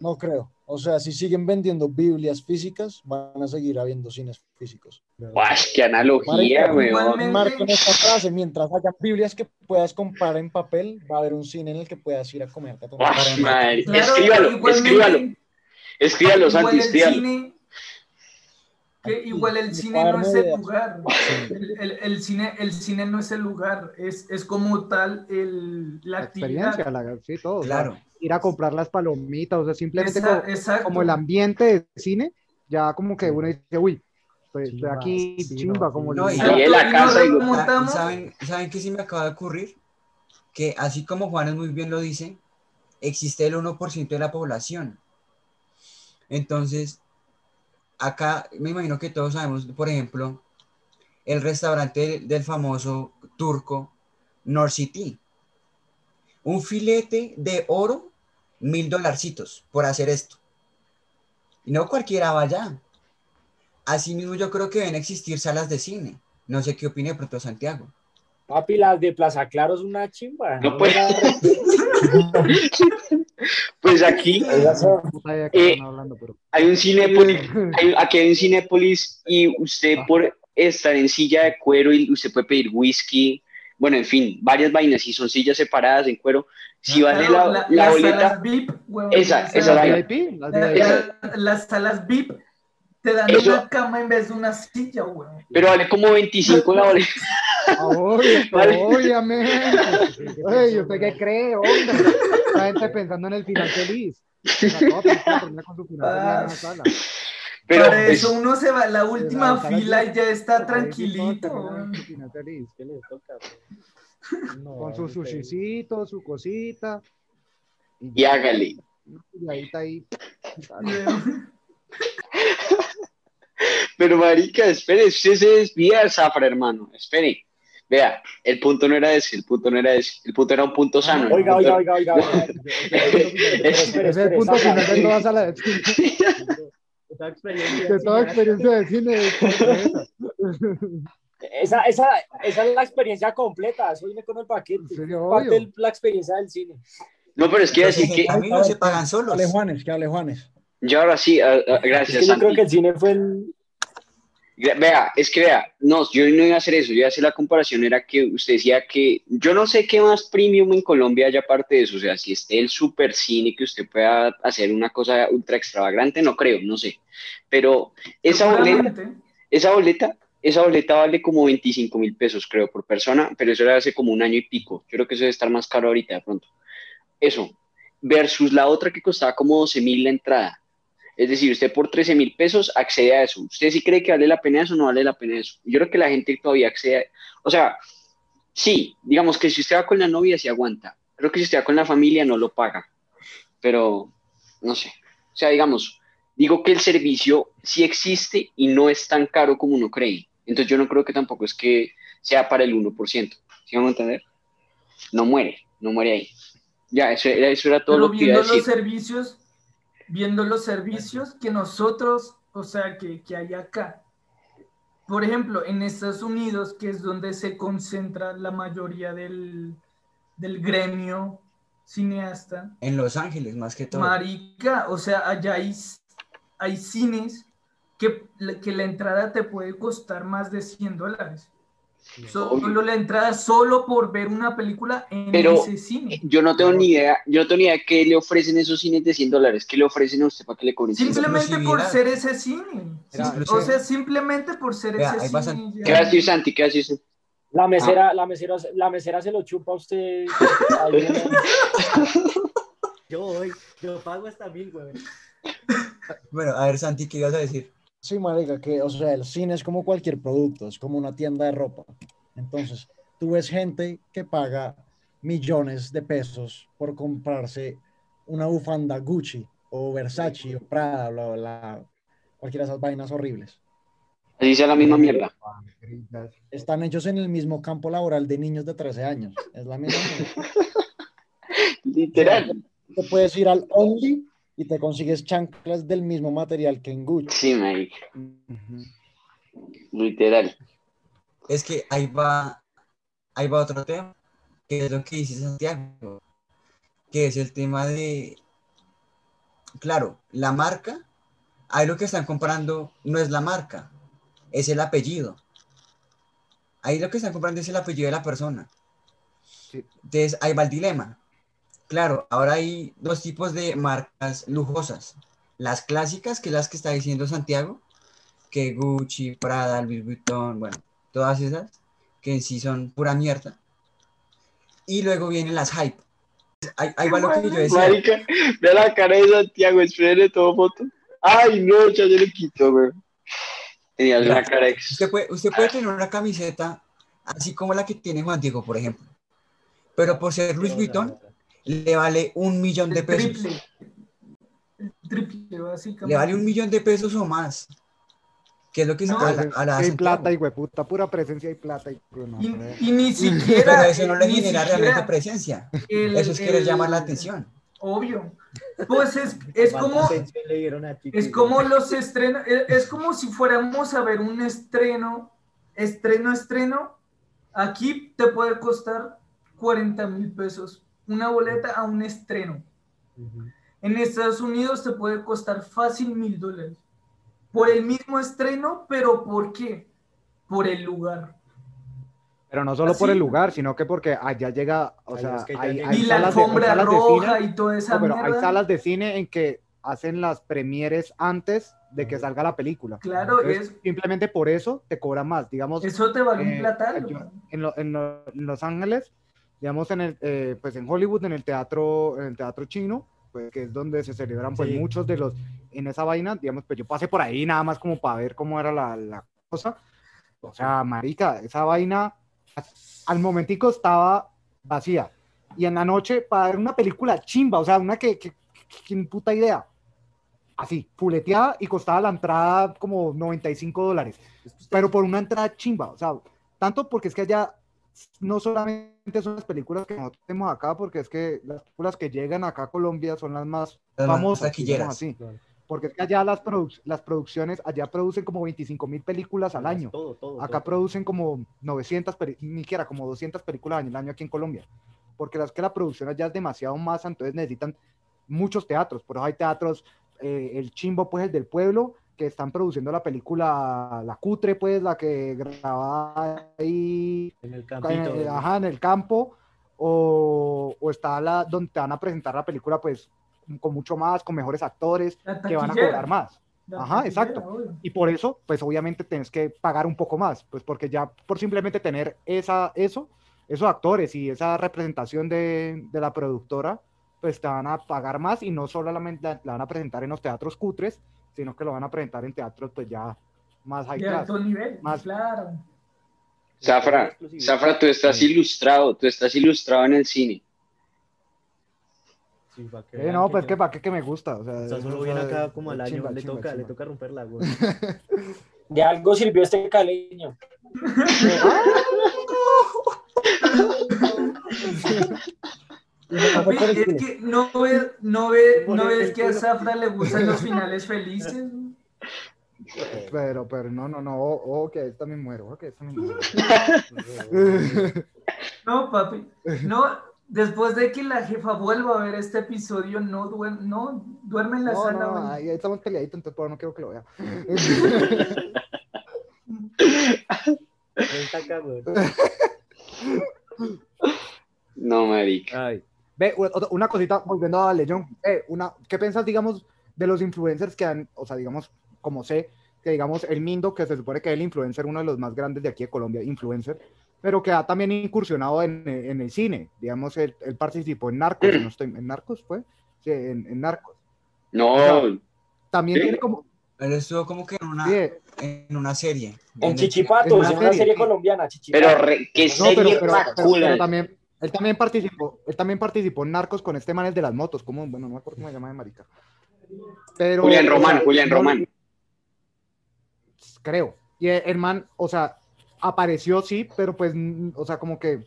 No creo. O sea, si siguen vendiendo Biblias físicas, van a seguir habiendo cines físicos. ¡Guay, qué analogía, weón! Marquen esta frase, mientras haya Biblias que puedas comprar en papel, va a haber un cine en el que puedas ir a comer. a tomar. ¡Guay, madre! Claro, Escríbalo, escríbalo, escríbalo, igual Santi, el escríbalo. cine, que igual el cine no es el lugar. El, el- el cine, el cine no es el lugar, es, es como tal el, la, La actividad. experiencia, la, sí, todo. o sea, Claro. Ir a comprar las palomitas, o sea, simplemente Esa- como, el ambiente de cine, ya como que uno dice, uy, pues estoy Chimba, aquí sí, chimba, no, como. No, y- Salí de la Y casa y ¿y remontamos. ¿Saben, ¿Saben qué sí me acaba de ocurrir? Que así como Juanes muy bien lo dice, existe el 1% de la población. Entonces, acá me imagino que todos sabemos, por ejemplo, el restaurante del famoso turco North City. Un filete de oro, mil dolarcitos por hacer esto. Y no cualquiera vaya. Asimismo, yo creo que deben existir salas de cine. No sé qué opine pronto Santiago. Papi, las de Plaza Claro es una chimba. No puede. [LAUGHS] Pues aquí idea que Eh, hay un Cinépolis, hay- aquí hay un Cinépolis y usted por estar en silla de cuero y usted puede pedir whisky, bueno, en fin, varias vainas y son sillas separadas en cuero. Si vale Claro, la, la- la las boleta, salas VIP, huevón, Esa- las esa La- VIP. Las salas VIP te dan Eso- una cama en vez de una silla, weón. pero vale como 25 la boleta. Obvio, Vale. obviamente. Oye, ¿usted qué cree, hombre? La gente pensando en el final feliz. En sala. Pero Para pues, eso uno se va a la última fila y ya está tranquilito. Con su sushicito, su cosita. y hágale. Ahí. Pero marica, espere, usted se desvía de Zafra, hermano. Espere. Vea, el punto no era ese, el punto no era ese. El punto era un punto sano. el Oiga, punto- oiga, oiga, oiga. oiga. [LAUGHS] Ese es el punto final de toda sala de cine. De toda experiencia de cine. [LAUGHS] es esa. Esa, esa, es la experiencia completa. Eso viene con el paquete. Parte de la experiencia del cine. No, pero es que a decir que en camino se pagan solos. Que hable Juanes, que hable Juanes. yo ahora sí, ah, ah, Es que gracias, yo Santi. creo que el cine fue el. Vea, es que vea, no, yo no iba a hacer eso, yo iba a hacer la comparación, era que usted decía que yo no sé qué más premium en Colombia haya aparte de eso, o sea, si esté el super cine que usted pueda hacer una cosa ultra extravagante, no creo, no sé, pero esa boleta, esa boleta, esa boleta vale como 25 mil pesos, creo, por persona, pero eso era hace como un año y pico, yo creo que eso debe estar más caro ahorita de pronto. Eso, versus la otra que costaba como 12 mil la entrada. Es decir, usted por 13 mil pesos accede a eso. ¿Usted sí cree que vale la pena eso o no vale la pena eso? Yo creo que la gente todavía accede a... O sea, sí, digamos que si usted va con la novia, sí aguanta. Creo que si usted va con la familia, no lo paga. Pero, no sé. O sea, digamos, digo que el servicio sí existe y no es tan caro como uno cree. Entonces yo no creo que tampoco es que sea para el 1%. ¿Sí vamos a entender? No muere, no muere ahí. Ya, eso, era- eso era todo Pero lo que iba a viendo decir. los servicios, viendo los servicios que nosotros, o sea, que, que hay acá. Por ejemplo, en Estados Unidos, que es donde se concentra la mayoría del, del gremio cineasta, En Los Ángeles, más que todo. marica, o sea, allá hay, hay cines que, que la entrada te puede costar más de 100 dólares. Solo la entrada, solo por ver una película en Pero- ese cine. Yo no tengo ni idea, yo no tengo ni idea qué le ofrecen esos cines de 100 dólares, qué le ofrecen a usted para que le cobren 100 dólares. Simplemente por ser ese cine. Era o sea, simplemente por ser Vea, ese cine. ¿Qué va a decir Santi? ¿Qué va a decir usted? La mesera, la mesera, la mesera se lo chupa a usted. [LAUGHS] Yo voy, yo pago hasta mil, güey. Bueno, a ver, Santi, ¿qué ibas a decir? Sí, marica, que, o sea, el cine es como cualquier producto, es como una tienda de ropa. Entonces, tú ves gente que paga millones de pesos por comprarse una bufanda Gucci o Versace o Prada, bla, bla, bla, cualquiera de esas vainas horribles. Así sea la misma mierda. Están hechos en el mismo campo laboral de niños de 13 años. Es la misma. [LAUGHS] Literal. Te puedes ir al Only y te consigues chanclas del mismo material que en Gucci. Sí, marica, literal. Es que ahí va, ahí va otro tema, que es lo que dice Santiago, que es el tema de, claro, la marca, ahí lo que están comprando no es la marca, es el apellido. Ahí lo que están comprando es el apellido de la persona. Sí. Entonces, ahí va el dilema. Claro, ahora hay dos tipos de marcas lujosas. Las clásicas, que es las que está diciendo Santiago, que Gucci, Prada, Louis Vuitton, bueno, todas esas, que en sí son pura mierda. Y luego vienen las hype. Ahí, ahí va lo que yo decía. Marica, vea la cara de Santiago, espere todo foto. Ay, no, ya yo le quito, güey. Tenía una cara ex. Usted puede, usted puede tener una camiseta así como la que tiene Juan Diego, por ejemplo. Pero por ser Louis Vuitton, le vale un millón de El pesos. triple. El triple, básicamente. Le vale un millón de pesos o más. ¿Qué es lo que No, a la, a la hay plata y hueputa, pura presencia y plata y no, Y, y ni [LAUGHS] Pero siquiera. eso no le ni genera realmente presencia. el- Eso es querer el- llamar la atención. Obvio. Pues es, es ¿Cuánta como. atención le dieron a Chico Es como los estrenos, es, es como si fuéramos a ver un estreno, estreno, estreno. Aquí te puede costar 40 mil pesos una boleta a un estreno. Ujú. En Estados Unidos te puede costar fácil mil dólares. Por el mismo estreno, pero ¿por qué? Por el lugar. Pero no solo por el lugar, sino que porque allá llega, o Ay, sea, es que ya hay, y la salas de- hay alfombra de roja cine- y toda esa no, pero hay salas de cine en que hacen las premieres antes de que salga la película. Claro, Entonces, es, simplemente por eso te cobran más. Digamos, eso te vale eh, un platal. en, lo- en lo- en Los Ángeles, digamos, en el, eh, pues en Hollywood, en el teatro, en el teatro chino, pues que es donde se celebran pues Sí. muchos de los, en esa vaina, digamos, pues yo pasé por ahí nada más como para ver cómo era la, la cosa. O sea, marica, esa vaina al momentico estaba vacía. Y en la noche, para ver una película chimba, o sea, una que, que, puta idea. Así, fuleteada y costaba la entrada como 95 dólares. Pero por una entrada chimba, o sea, tanto porque es que allá no solamente son las películas que nosotros tenemos acá, porque es que las películas que llegan acá a Colombia son las más Las famosas, taquilleras. así. Porque es que allá las, produc- las producciones, allá producen como 25 mil películas al año. Todo, todo. Acá todo. producen como 900, peli- ni siquiera como 200 películas al año aquí en Colombia. Porque es que la producción allá es demasiado masa, entonces necesitan muchos teatros. Por eso hay teatros, eh, el Chimbo, pues el del pueblo, que están produciendo la película La Cutre, pues la que grababa ahí En el campito. el, ajá, en el campo, o, o está la donde te van a presentar la película, pues con mucho más, con mejores actores, que van a cobrar más. Ajá, exacto. obvio. Y por eso, pues obviamente tienes que pagar un poco más, pues porque ya por simplemente tener esa, eso, esos actores y esa representación de, de la productora, pues te van a pagar más y no solamente la, la van a presentar en los teatros cutres, sino que lo van a presentar en teatros pues ya más high De class. alto nivel, Más- claro. Zafra. Zafra, tú estás Sí. ilustrado, tú estás ilustrado en el cine. Sí, pa' que Eh, no, pues que para qué que me gusta. O sea, O sea, eso solo viene acá como al año, chimba, le chimba, toca, le toca romper la [LAUGHS] güey. [LAUGHS] De algo sirvió este caleño. [LAUGHS] Es que no ves, no ves, no ves que a. Zafra le gustan los [LAUGHS] finales felices. Pero, pero no, no, no, oh, ok, esta me muero, ok, esta me muero. [LAUGHS] No, papi, no. Después de que la jefa vuelva a ver este episodio, no duerme, no, duerme en la No, sala. no, ahí estamos peleaditos, entonces por ahora no quiero que lo vea. [LAUGHS] No, marica. Ay. Ve, u- otra- una cosita, volviendo a Legion, eh, una, ¿qué piensas, digamos, de los influencers que han, o sea, digamos, como sé, que digamos, el Mindo, que se supone que es el influencer, uno de los más grandes de aquí de Colombia, influencer, pero que ha también incursionado en, en el cine, digamos, él, él participó en Narcos, no estoy, ¿en Narcos fue? Sí, en, en Narcos. No, También Sí. tiene como, Él estuvo como que en una, sí, en una serie. En Chichipatos, en una en una serie serie. colombiana, Chichipatos. pero re- qué No, pero, serie pero- pa' pero- culo. pero también, él también participó, él también participó en Narcos con este man el de las motos, como, bueno, no me acuerdo cómo se llama de marica. Pero, Julián o Román, sea, Julián Román. Creo. Y el man, o sea, apareció sí, pero pues, o sea, como que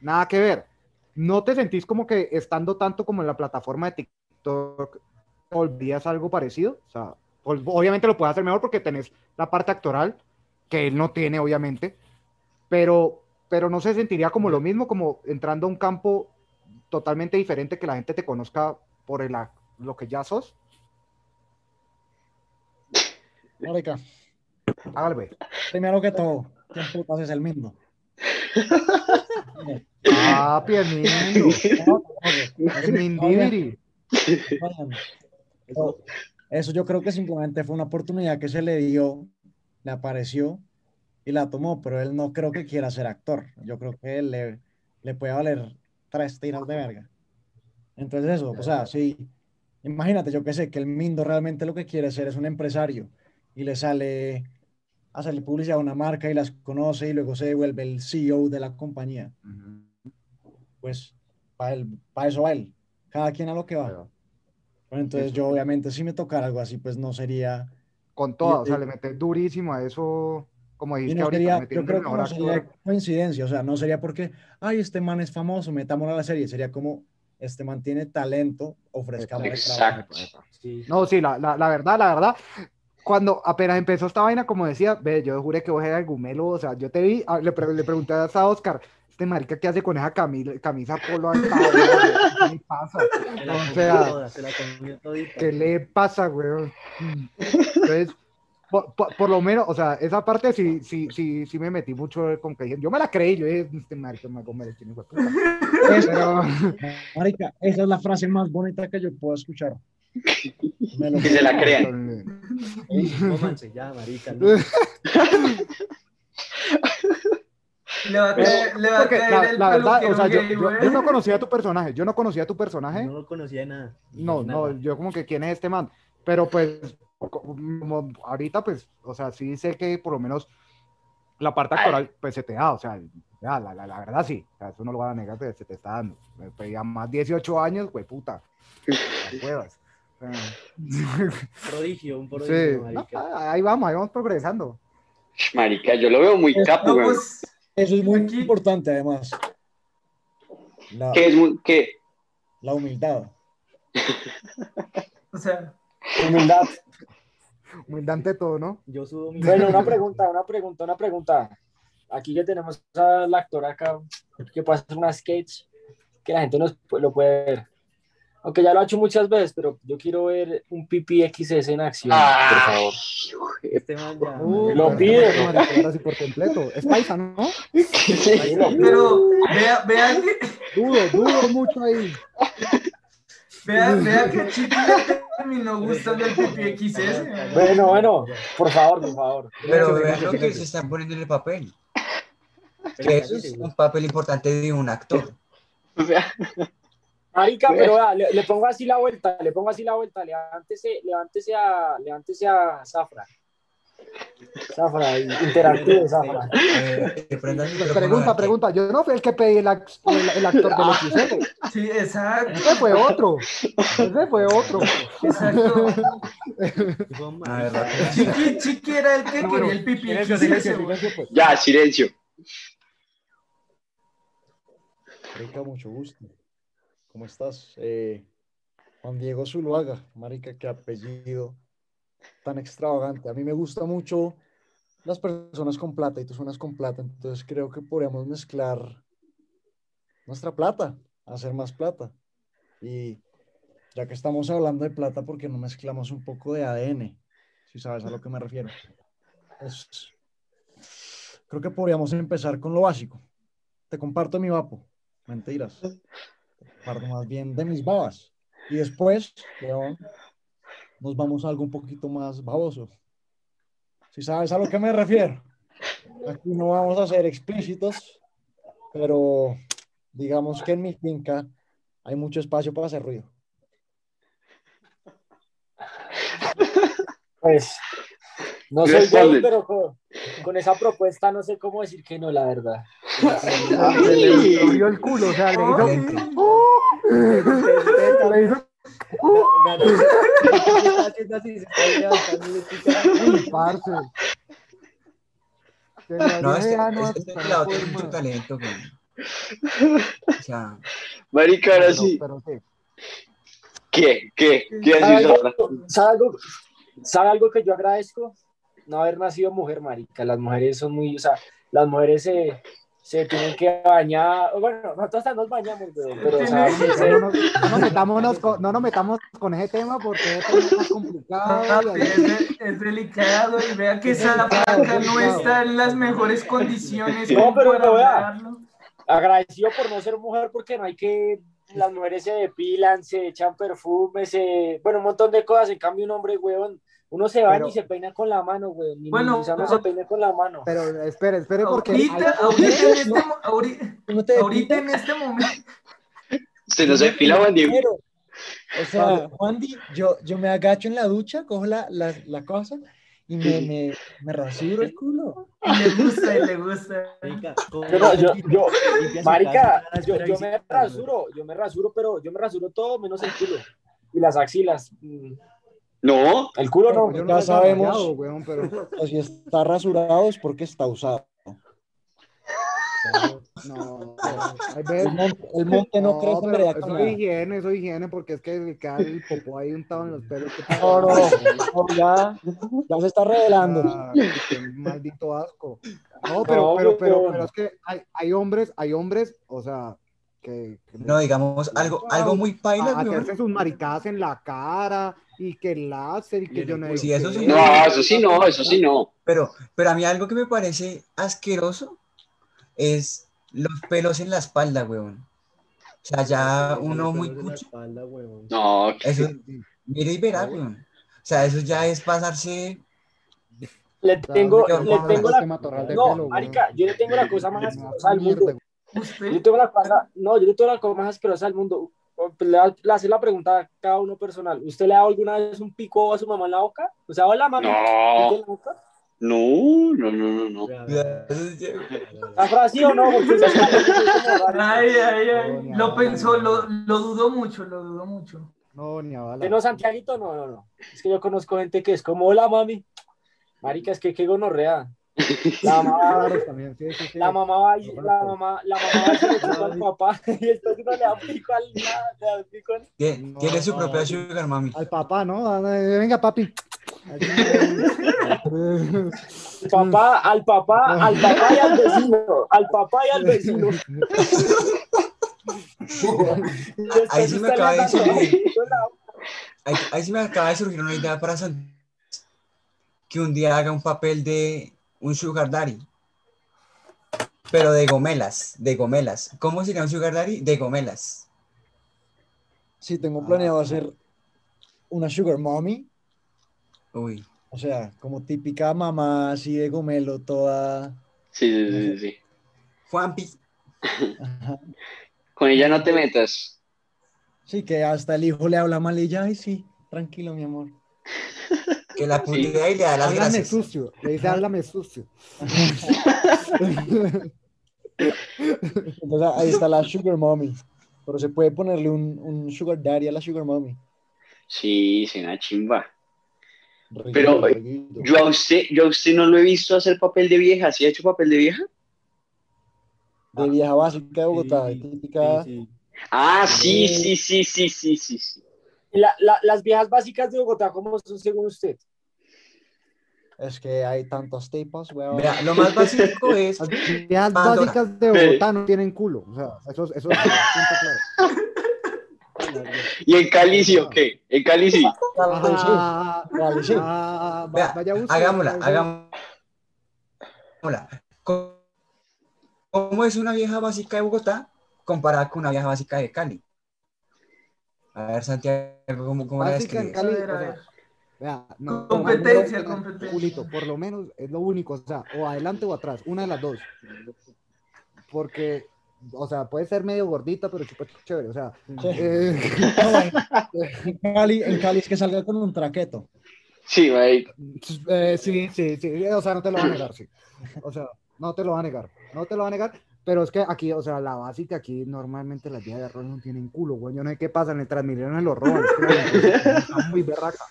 nada que ver. ¿No te sentís como que estando tanto como en la plataforma de TikTok, olvidas algo parecido? O sea, ol- obviamente lo puedes hacer mejor porque tenés la parte actoral, que él no tiene, obviamente, pero, pero no se sentiría como lo mismo, como entrando a un campo totalmente diferente que la gente te conozca por el, lo que ya sos. Marica, pues. primero que todo, ¿quién putas es el mismo? Ah, El Mindibiri. Eso, eso yo creo que simplemente fue una oportunidad que se le dio, le apareció y la tomó, pero él no creo que quiera ser actor. Yo creo que él le, le puede valer tres tiras de verga. Entonces eso, o sea, sí, imagínate, yo que sé, que el Mindo realmente lo que quiere ser es un empresario y le sale a hacerle publicidad a una marca y las conoce y luego se vuelve el CEO de la compañía. Pues para para eso va él. cada quien a lo que va. Pero Pero entonces yo obviamente si me tocara algo así, pues no sería, Con todo, o Y- sea, le metes durísimo a eso, como dijiste no ahorita, sería, yo creo que no sería actor. coincidencia, o sea, no sería porque, ay, este man es famoso, metámoslo a la serie, sería como, este man tiene talento, ofrezcamos. Exacto. Sí. No, sí, la, la, la verdad, la verdad, cuando apenas empezó esta vaina, como decía, ve, yo juré que vos eras el gumelo, o sea, yo te vi, ah, le, pre- le pregunté a Oscar, este marica, ¿qué hace con esa camisa, camisa polo al lado, güey? ¿Qué le pasa? Se la O sea, toda, se la comió todita. ¿Qué le pasa, güey? Entonces, por, por- por lo menos, o sea, esa parte sí, sí, sí, sí me metí mucho con que yo me la creí, yo dije, este marica me va a comer el chino, hijo de puta". Pero, Marica, esa es la frase más bonita que yo puedo escuchar. Me lo Que se la crean. Ey, manches, ya, marica. no. Le va a caer, le va a porque caer la, el la verdad, o sea, yo, no conocía tu personaje, yo no conocía tu personaje. No lo conocía de nada. No, Nada. no, yo como que quién es este man, pero pues como ahorita pues, o sea, sí sé que por lo menos la parte actoral pues se te da, o sea, ya, la, la, la verdad sí, o sea, eso no lo van a negar, pero se te está dando. Me pedía más 18 años, güey, puta, [LAUGHS] huevas. Prodigio, un [LAUGHS] sí, prodigio, no, marica. ahí vamos, ahí vamos progresando. Marica, yo lo veo muy capo, weón. pues, Eso es muy Aquí- importante además. La, Que es muy, que la humildad. o sea, Humildad. [LAUGHS] Humildad ante todo, ¿no? Yo sudo mi. Bueno, una pregunta, una pregunta, una pregunta. Aquí que tenemos al actor acá que puede hacer una sketch que la gente nos, lo puede ver. Aunque ya lo ha hecho muchas veces, pero yo quiero ver un pipi XS en acción, Ah. por favor. Este man ya. Uh, Lo pide, sí por completo. Es paisa, ¿no? [LAUGHS] Pide. pero vea, vea Dudo, dudo mucho ahí. Vea, vea que le terminó gustando el PPXS. Bueno, bueno, por favor, por favor. Pero vean lo que se están poniendo en el papel. Que eso es un papel importante de un actor. o sea, Marica, pero vea, le, le pongo así la vuelta, le pongo así la vuelta, levántese, levántese a, levántese a Zafra. Zafra, interactúe, Zafra. Eh, Pregunta, pregunta. Yo no fui el que pedí el, ac- el, el actor del XL. Sí, exacto, Ese fue otro. Ese fue otro. exacto. A ver. Chiqui, Chiqui era el que No, quería el Silencio, silencio, silencio, pues. ya, silencio. Marica, mucho gusto. ¿Cómo estás? Eh, Juan Diego Zuluaga, marica, qué apellido tan extravagante. A mí me gusta mucho las personas con plata y tú suenas con plata, entonces creo que podríamos mezclar nuestra plata, hacer más plata. Y ya que estamos hablando de plata, ¿por qué no mezclamos un poco de ADN? Si sabes a lo que me refiero. Creo que podríamos empezar con lo básico. Te comparto mi vapo. Mentiras. Te comparto más bien de mis babas. Y después, weón, nos vamos a algo un poquito más baboso. Si sabes a lo que me refiero. Aquí no vamos a ser explícitos, pero digamos que en mi finca hay mucho espacio para hacer ruido. Pues, no soy gay, pero con, con esa propuesta no sé cómo decir que no, la verdad. Se le abrió el culo, o sea, le hizo. Le hizo No, este, este hasta pelado tiene mucho talento, güey. O sea, Marica, ahora sí. pero. ¿Qué? ¿Qué? ¿Qué ¿Sabe algo, ahora? sabe algo- sabe algo que yo agradezco? No haber nacido mujer, marica. Las mujeres son muy, o sea, las mujeres se, se tienen que bañar. Bueno, nosotros hasta nos bañamos, weón, pero, o sea, Tiene- sí, sí. No, nos, no nos metámonos con, no nos metamos con ese tema porque es más complicado. y Es, de- es delicado y vea que esa placa no está en las mejores condiciones. No, pero no, vea. agradecido por no ser mujer porque no hay que las mujeres se depilan, se echan perfume, se bueno, un montón de cosas, en cambio un hombre, weón, uno se baña Pero- y se peina con la mano, weón, ni- Bueno, o sea, no se peina con la mano. Pero espere, espere porque Ahorita, hay- ahorita, en este, ahorita, ¿No ahorita en este momento. Se nos depila Juan Diego. Pero, O sea, Juan Di, yo, yo me agacho en la ducha, cojo la, la, la cosa y me, me, me rasuro el culo. Y le gusta, y le gusta. Marica, Yo, no, yo, marica, yo, yo me güey. rasuro, yo me rasuro, pero yo me rasuro todo menos el culo. Y las axilas. No, El culo no. Ya sabemos. desarrollado, weón, pero O si está rasurado es porque está usado. [LAUGHS] no, El monte, el monte no, crece pero vereda eso es higiene, eso es higiene, porque es que queda el popó ahí untado en los pelos. No, no, [LAUGHS] no, ya, ya se está revelando. Ah, qué maldito asco. No, pero, No, pero, pero, pero es que hay, hay hombres, hay hombres, o sea, que, que No, digamos, algo, algo muy paila, a- hacerse sus maricadas en la cara y que el láser y que yo no. Sí, eso sí. no, eso sí no, eso sí no. Pero, pero a mí algo que me parece asqueroso es los pelos en la espalda, weón. O sea, ya uno muy Pelos en la cucho. espalda. No, Eso, mire y verá, weón. O sea, eso ya es pasarse. Le tengo, le tengo este la. de No, marica, yo le tengo la cosa más weón. asquerosa del mundo. Yo tengo la cosa, no, yo le tengo la cosa más asquerosa del mundo. Le, voy a- le hace la pregunta a cada uno personal. ¿Usted le ha dado alguna vez un pico a su mamá en la boca? O sea, hola, mami. ¿pico no, en la boca? no, no, no, no, no. Vea, vea, Eso ya- vea, ¿La frase sí o no? [LAUGHS] Ay, ay, ay. Lo pensó, lo, lo dudó mucho, lo dudó mucho. No, ni a bala. ¿Usted no, Santiaguito? No, no, no. Es que yo conozco gente que es como, hola, mami. Marica, es que qué gonorrea. La [LAUGHS] mamá, Claro, también, sí, sí, sí. la mamá va y la mamá, la mamá va y se le chupa al [LAUGHS] papá [LAUGHS] y después no le da pico al nada, le da al- Tiene, No, su no, propia no. sugar mami. Al papá, ¿no? Ah, Venga, papi. al papá, al papá, al papá y al vecino, al papá y al vecino. Ahí sí me acaba de surgir. Ahí, ahí sí me acaba de surgir una idea para San- que un día haga un papel de un sugar daddy. Pero de gomelas, de gomelas. ¿Cómo sería un sugar daddy? De gomelas. Sí, tengo planeado hacer una sugar mommy, Uy. o sea, como típica mamá así de gomelo, toda... Sí, sí, sí, sí, sí. Juanpi. Con ella no te metas. Sí, que hasta el hijo le habla mal y ella, ay, sí, tranquilo, mi amor. [LAUGHS] Que la putea y le da las Háblame gracias. sucio. Le dice, háblame sucio. Entonces ahí está la sugar mommy, pero se puede ponerle un, un sugar daddy a la sugar mommy. Sí, sí, una chimba. Pero. Yo a usted, yo a usted no lo he visto hacer papel de vieja. ¿Sí ha hecho papel de vieja? De vieja básica de Bogotá, Sí, típica... sí, sí. Ah, sí, sí, sí, sí, sí, sí, sí. La- la- las viejas básicas de Bogotá, ¿cómo son según usted? Es que hay tantos tipos, weón. Mira, lo más básico [LAUGHS] es Las viejas Pandora. básicas de Bogotá no tienen culo. O sea, eso, eso es punto claro. ¿Y en Cali sí o qué? En Cali sí. Ah, Vale, sí. ah, va- Vea, vaya a buscar, hagámosla, vaya hagámosla. ¿Cómo- ¿Cómo es una vieja básica de Bogotá comparada con una vieja básica de Cali? A ver, Santiago, ¿cómo, cómo la vea, no, Competencia, no, competencia. culito, por lo menos es lo único, o sea, o adelante o atrás, una de las dos. Porque, o sea, puede ser medio gordita, pero chupa chévere, o sea, Sí. eh, [LAUGHS] En Cali, en Cali es que salga con un traqueto. Sí, marica. Eh, sí, sí, sí, o sea, no te lo va a negar, sí. O sea, no te lo va a negar, no te lo va a negar, pero es que aquí, o sea, la básica aquí normalmente las vías de arroz no tienen culo, güey. Yo no sé qué pasa, en el Transmilenio lo roban, es que la- está muy berraca.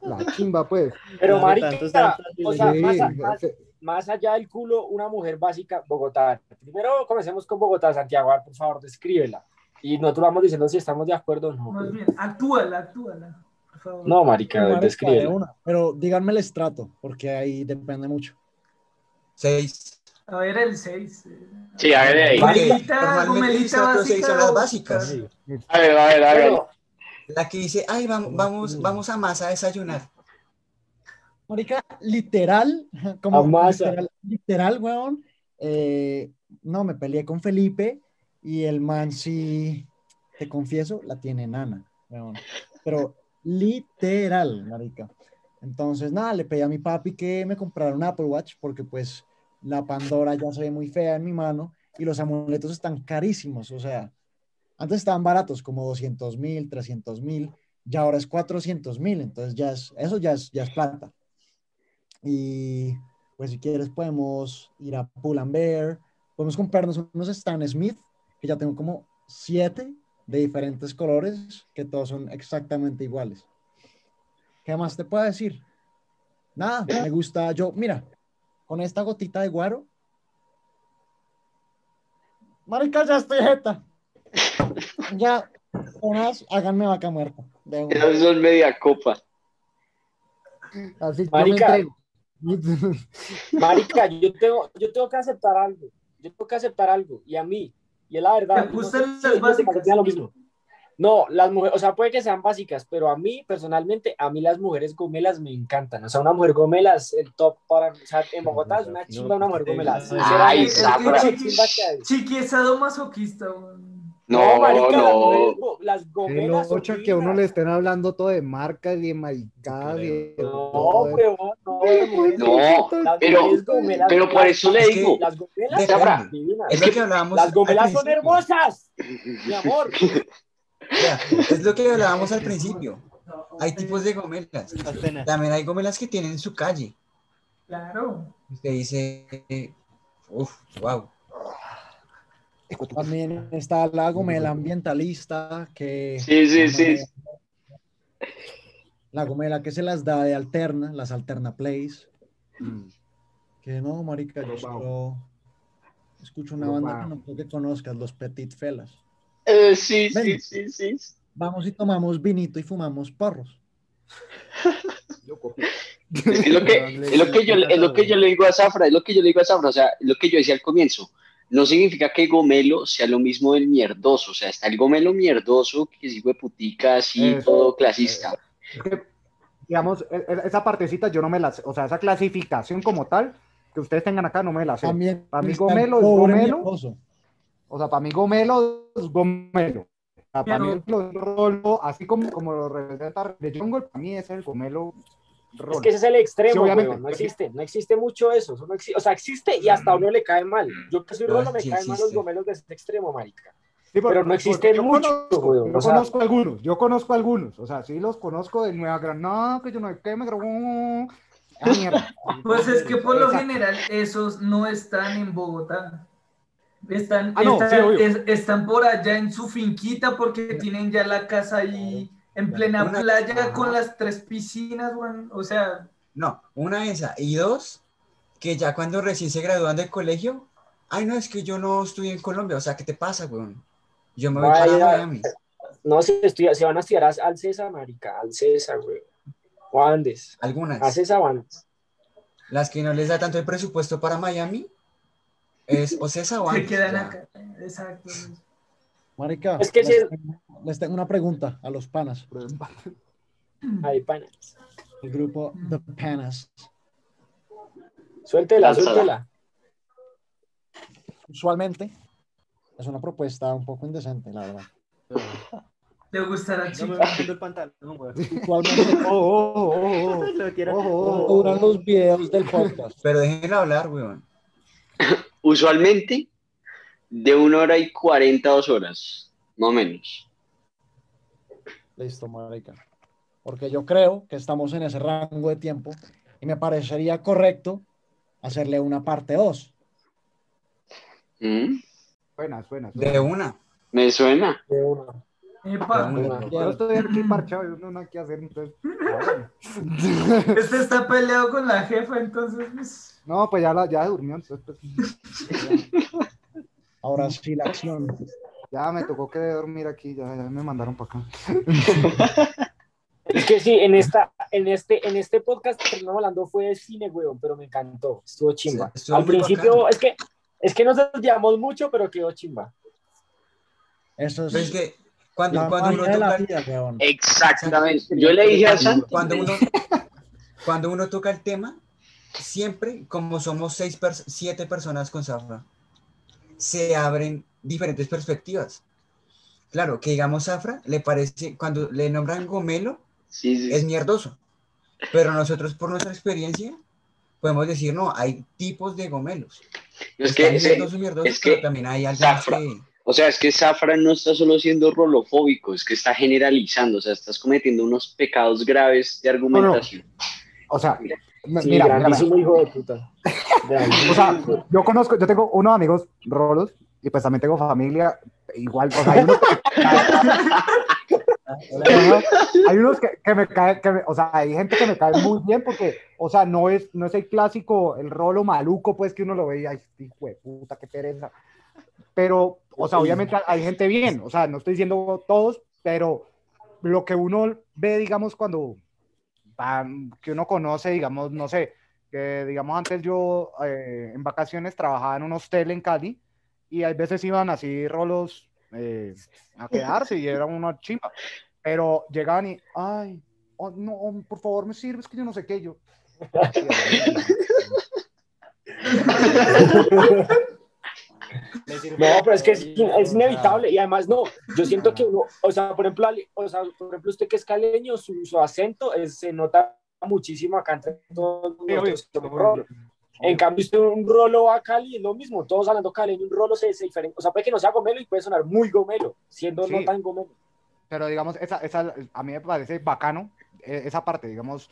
La chimba, pues. Pero, marica, o sea, Sí, más, a- más- sí. más allá del culo, una mujer básica, Bogotá. Primero comencemos con Bogotá, Santiago, a ver, por favor, descríbela. Y nosotros vamos diciendo si estamos de acuerdo o no. Más bien, actúala, actúala. Por favor. No, marica, Marica, de descríbela. una. Pero díganme el estrato, porque ahí depende mucho. Seis. A ver, el 6. Sí, a ver ahí. Estrato seis básica. son las básicas. Sí. A ver, a ver, a ver. La que dice, ay, vamos, vamos, vamos a masa a desayunar. Marica, literal, [LAUGHS] como Amasa. literal, literal, weón. eh, no, me peleé con Felipe y el man sí, te confieso, la tiene nana, weón. Pero literal, marica. Entonces, nada, le pedí a mi papi que me comprara un Apple Watch porque pues la Pandora ya se ve muy fea en mi mano y los amuletos están carísimos, o sea, antes estaban baratos como 200 mil, 300 mil, y ahora es 400 mil, entonces ya es, eso ya es, ya es plata. Y pues si quieres podemos ir a Pull and Bear, podemos comprarnos unos Stan Smith, que ya tengo como siete de diferentes colores, que todos son exactamente iguales. ¿Qué más te puedo decir? Nada, me gusta yo, mira, con esta gotita de guaro. Marica, ya estoy jeta. [LAUGHS] Ya, unas, háganme vaca muerta. de una. Esas son media copa. Así yo me Marica. entrego. [LAUGHS] Marica, yo tengo, yo tengo que aceptar algo. Yo tengo que aceptar algo. Y a mí, y es la verdad. ¿Te no gustan sé las básicas? lo mismo. No, las mujeres, o sea, puede que sean básicas, pero a mí, personalmente, a mí las mujeres gomelas me encantan. O sea, una mujer gomela es el top para. O sea, en Bogotá es una chimba una mujer gomela. Ay, Sinceramente, Zafra. es una chimba que hay. Chiqui es sadomasoquista, weón. No, marica, las no. mujeres Las gomelas. que a uno le estén hablando todo de marcas y de maricadas y de No, huevón, no, las mujeres- No, las pero- pero por eso le digo. Las gomelas Depende. son divinas. Es lo que hablábamos. Las gomelas son hermosas, mi amor. [LAUGHS] Es lo que hablábamos al principio. Hay tipos de gomelas. También hay gomelas que tienen su calle. Claro. Usted dice, uff, wow. También está la gomela ambientalista, que Sí, sí, sí. la gomela que se las da de alterna, las alterna plays. Mm. Que no, marica, yo solo escucho una banda que no creo que conozcas, los Petit Felas. Eh, sí, sí, Ven. sí, sí. Vamos y tomamos vinito y fumamos porros. Es que lo que, es lo que yo, es lo que yo le digo a Zafra, es lo que yo le digo a Zafra, o sea, lo que yo decía al comienzo. No significa que gomelo sea lo mismo del mierdoso, o sea, está el gomelo mierdoso, que es hijo de putica, así, Eso. todo clasista. Es que, digamos, e- e- esa partecita yo no me la sé, o sea, esa clasificación como tal, que ustedes tengan acá, no me la sé. También Para mí gomelo es gomelo. O sea, para mí gomelo es gomelo. Para mí el rolo, así como, como lo representa de Jungle, para mí es el gomelo rolo. Es que ese es el extremo, Sí, weón, no existe, no existe mucho eso, eso no existe, o sea, existe y hasta a uno le cae mal. Yo que soy rolo me caen mal los gomelos de ese extremo, marica. Sí, pero no existen porque yo mucho, conozco, Yo o sea- conozco algunos, yo conozco algunos, o sea, sí los conozco de Nueva Granada, que yo no sé qué, me grabó. Ah. [LAUGHS] Pues es que por lo general esos no están en Bogotá. Están, Ah, no, están, sí, obvio. es- están por allá en su finquita porque tienen ya la casa ahí en plena Una- playa Ajá. con las tres piscinas, weón. O sea, No, una esa. Y dos, que ya cuando recién se gradúan del colegio, ay, no, es que yo no estudié en Colombia, o sea, ¿qué te pasa, weón? Yo me voy Vaya. para Miami. No, se, estudia, se van a estudiar a- al César, marica, al César, güey. O a Andes, a Algunas. César o Andes. Las que no les da tanto el presupuesto para Miami, es o César o se quedan acá. Exacto. Marica, Es que les, si- tengo, les tengo una pregunta a los panas. Ahí, pana. El grupo The Panas. Suéltela, suéltela. Usualmente es una propuesta un poco indecente, la verdad. ¿Te gustará, No chico? el pantalón, weón. Usualmente [LAUGHS] Oh, oh, oh, oh. Lo quiero- Ojo, ¿cuánto duran los videos del podcast. Pero déjenlo hablar, weón. [LAUGHS] Usualmente de una hora y cuarenta, dos horas, no menos. Listo, marica. Porque yo creo que estamos en ese rango de tiempo y me parecería correcto hacerle una parte 2. ¿Mm? Buenas, buenas. De una. Me suena. De una. Epa. Yo estoy aquí parchado, yo no nada que hacer, entonces. [LAUGHS] Este está peleado con la jefa, entonces. pues, No, pues ya, la, ya durmió, entonces pues, Ahora sí, la acción. ya me tocó que dormir aquí, ya, ya me mandaron para acá. [LAUGHS] Es que sí, en esta, en este, en este podcast que terminamos hablando fue de cine, weón, pero me encantó, estuvo chimba. Sí, estuvo Al principio, es que, es que nos desviamos mucho, pero quedó chimba. Eso Pero es es que cuando, la cuando uno toca el- vida, weón. Exactamente. Yo le dije a Santi. cuando uno, cuando uno toca el tema, siempre, como somos seis, pers- siete personas con Zafra, se abren diferentes perspectivas. Claro, que digamos Zafra, le parece, cuando le nombran gomelo, Sí, sí, es mierdoso. Pero nosotros, por nuestra experiencia, podemos decir, no, hay tipos de gomelos. Es que, mierdosos, mierdosos, es que pero también hay algunos Zafra- que... o sea, es que Zafra no está solo siendo rolofóbico, es que está generalizando, o sea, estás cometiendo unos pecados graves de argumentación. O sea, Sí, mira, mira, mira. grandísimo hijo de puta. O sea, yo conozco, yo tengo unos amigos rolos y pues también tengo familia igual, o sea, hay unos hay unos que, que me caen, que me- o sea, hay gente que me cae muy bien porque, o sea, no es, no es el clásico, el rolo maluco, pues que uno lo ve y, ay, este hijo de puta, qué pereza. Pero, o sea, obviamente hay gente bien, o sea, no estoy diciendo todos, pero lo que uno ve, digamos, cuando van- que uno conoce, digamos, no sé, que digamos antes yo eh, en vacaciones trabajaba en un hostel en Cali y hay veces iban así rolos eh, a quedarse y era una chimba, pero llegaban y, ay, oh, no, por favor me sirves que yo no sé qué, yo. [LAUGHS] No, pero es que es, es inevitable y además no, yo [LAUGHS] siento que uno, o sea, por ejemplo, Ali- o sea, por ejemplo usted que es caleño, su, su acento es- se nota muchísimo acá entre todos rolos. En cambio, usted un rolo a Cali es lo mismo, todos hablando caleño, un rolo se, se diferencia, o sea, puede que no sea gomelo y puede sonar muy gomelo, siendo no Sí. tan gomelo. pero digamos, esa, esa, a mí me parece bacano eh, esa parte, digamos,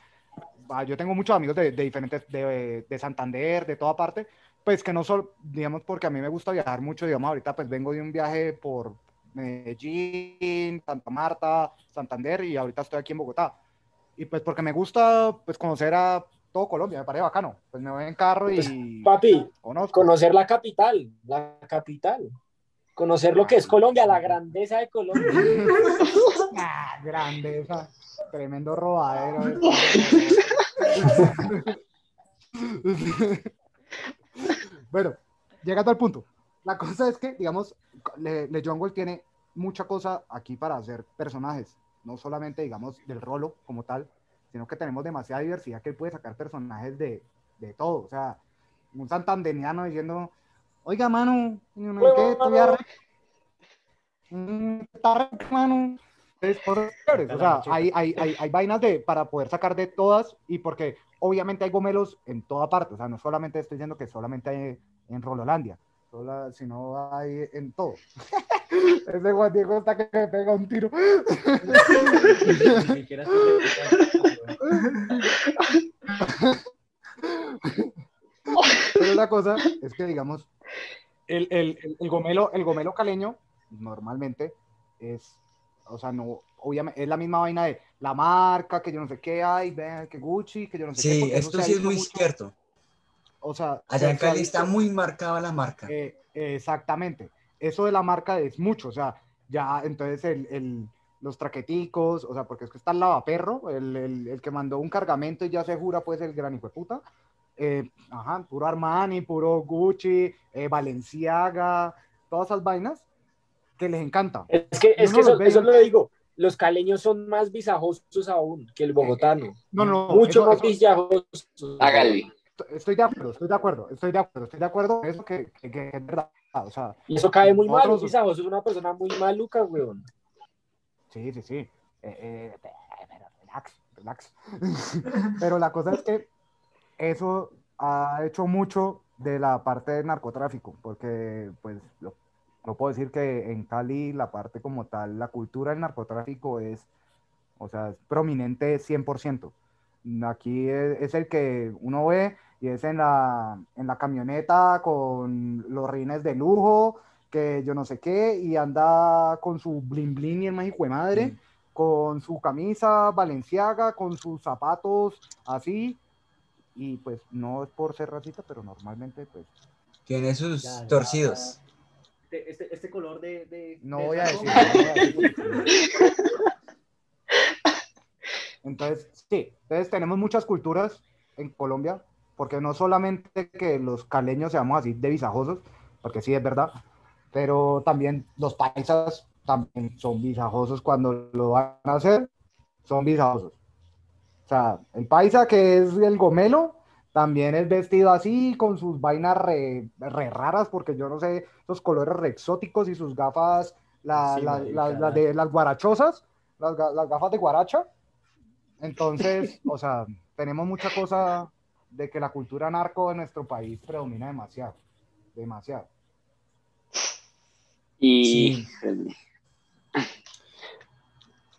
ah, yo tengo muchos amigos de, de diferentes, de, de Santander, de toda parte, pues que no solo, digamos, porque a mí me gusta viajar mucho, digamos, ahorita pues vengo de un viaje por Medellín, Santa Marta, Santander y ahorita estoy aquí en Bogotá. Y pues porque me gusta pues conocer a todo Colombia, me parece bacano, pues me voy en carro y Papi, conozco. conocer la capital, la capital, conocer lo que es Colombia, la grandeza de Colombia. [LAUGHS] Ah, grandeza, tremendo robadero. [LAUGHS] bueno, llegando al punto. La cosa es que, digamos, Le, Le Jungle tiene mucha cosa aquí para hacer personajes. No solamente, digamos, del rolo como tal, sino que tenemos demasiada diversidad que él puede sacar personajes de, de todo. O sea, un santandeniano diciendo, oiga, mano, no, no, ¿qué? Re- Mm, está mano. Es por- O sea, hay, hay, hay, hay vainas de, para poder sacar de todas y porque obviamente hay gomelos en toda parte. O sea, no solamente estoy diciendo que solamente hay en Rololandia, sino hay en todo. [LAUGHS] Ese Juan Diego está que me pega un tiro. Pero la cosa es que, digamos, el, el, el gomelo, el gomelo caleño normalmente es, o sea, no, obviamente, es la misma vaina de la marca, que yo no sé qué hay, vean que Gucci, que yo no sé qué. Sí, porque eso esto sí es muy mucho. cierto. O sea, Allá en Cali está muy marcada la marca. eh, exactamente. Eso de la marca es mucho, o sea, ya entonces el, el- los traqueticos, o sea, porque es que está el lavaperro, el, el, el que mandó un cargamento y ya se jura, pues, el gran hijo de puta. Eh, ajá, puro Armani, puro Gucci, eh, Balenciaga, todas esas vainas que les encanta. Es que, es Uno que eso, lo digo. Los caleños son más visajosos aún que el bogotano. No, no, Mucho eso- más eso- visajosos. Hágale. estoy de acuerdo, estoy de acuerdo, estoy de acuerdo, estoy de acuerdo con eso que, que- que es verdad, o sea, Y eso cae muy mal. Visajoso es una persona muy maluca, weón. Sí, sí, sí. Eh, eh, pero relax, relax. [LAUGHS] pero la cosa es que eso ha hecho mucho de la parte del narcotráfico, porque pues lo, lo puedo decir que en Cali la parte como tal, la cultura del narcotráfico es, o sea, es prominente 100%. Aquí es, es el que uno ve y es en la, en la camioneta con los rines de lujo, que yo no sé qué, y anda con su blin blin y el más hijo de madre, Sí. con su camisa valenciaga, con sus zapatos así, y pues no es por ser racista, pero normalmente pues Tiene sus Ya, ya, torcidos. Este, este, este color de. de no de voy a decir. Entonces, sí, entonces tenemos muchas culturas en Colombia, porque no solamente que los caleños seamos así de visajosos, porque sí es verdad, pero también los paisas también son visajosos cuando lo van a hacer, son visajosos. O sea, el paisa que es el gomelo, también es vestido así, con sus vainas re, re raras, porque yo no sé, esos colores re exóticos y sus gafas, la- Sí, la- marica, la- las de las guarachosas, las, las gafas de guaracha. Entonces, [LAUGHS] o sea, tenemos mucha cosa de que la cultura narco de nuestro país predomina demasiado, demasiado. Y [LAUGHS]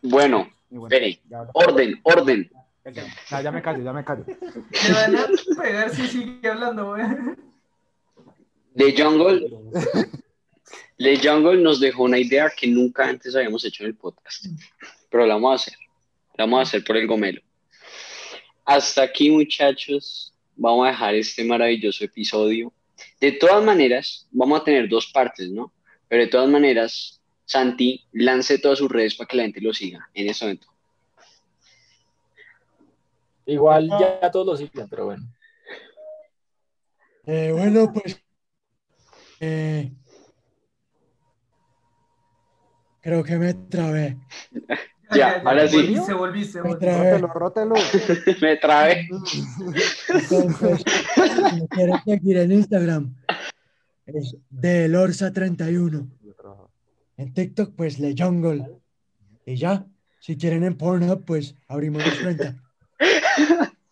bueno, Y bueno, espere, ya- orden, orden. Ya, ya me callo, ya me callo. Le van a pegar si sigue hablando, güey. The Jungle, The Jungle nos dejó una idea que nunca antes habíamos hecho en el podcast, pero la vamos a hacer, la vamos a hacer por el gomelo. Hasta aquí, muchachos, vamos a dejar este maravilloso episodio. De todas maneras, vamos a tener dos partes, ¿no? Pero de todas maneras, Santi, lance todas sus redes para que la gente lo siga en ese momento. Igual ya todos lo siguen, pero bueno. Eh, bueno, pues. eh, creo que me trabé. Ya, ahora sí. Volviste, volviste, Me volviste. trabé. Rótelo, rótelo. Me trabé. Entonces, si me quieren seguir en Instagram, es delorsa31. En TikTok, pues Le Jungle. Y ya, si quieren en Pornhub, pues abrimos la cuenta. [LAUGHS]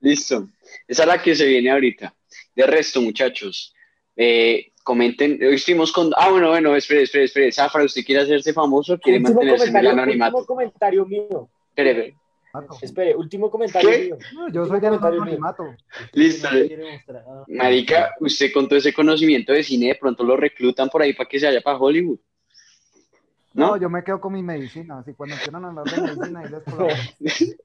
Listo. Esa es la que se viene ahorita. De resto, muchachos, eh, comenten. Hoy estuvimos con. Ah, bueno, bueno, espere, espere, espere. Zafra, ¿usted quiere hacerse famoso o quiere Último mantenerse en el anonimato? último comentario mío. Espere, espere. Espere, último comentario ¿Qué? mío. No, Yo soy del anonimato. Listo. Ah, Marica, usted con todo ese conocimiento de cine, de pronto lo reclutan por ahí para que se vaya para Hollywood. No, ¿No? yo me quedo con mi medicina. Así cuando quieran hablar de medicina, ahí les. [LAUGHS]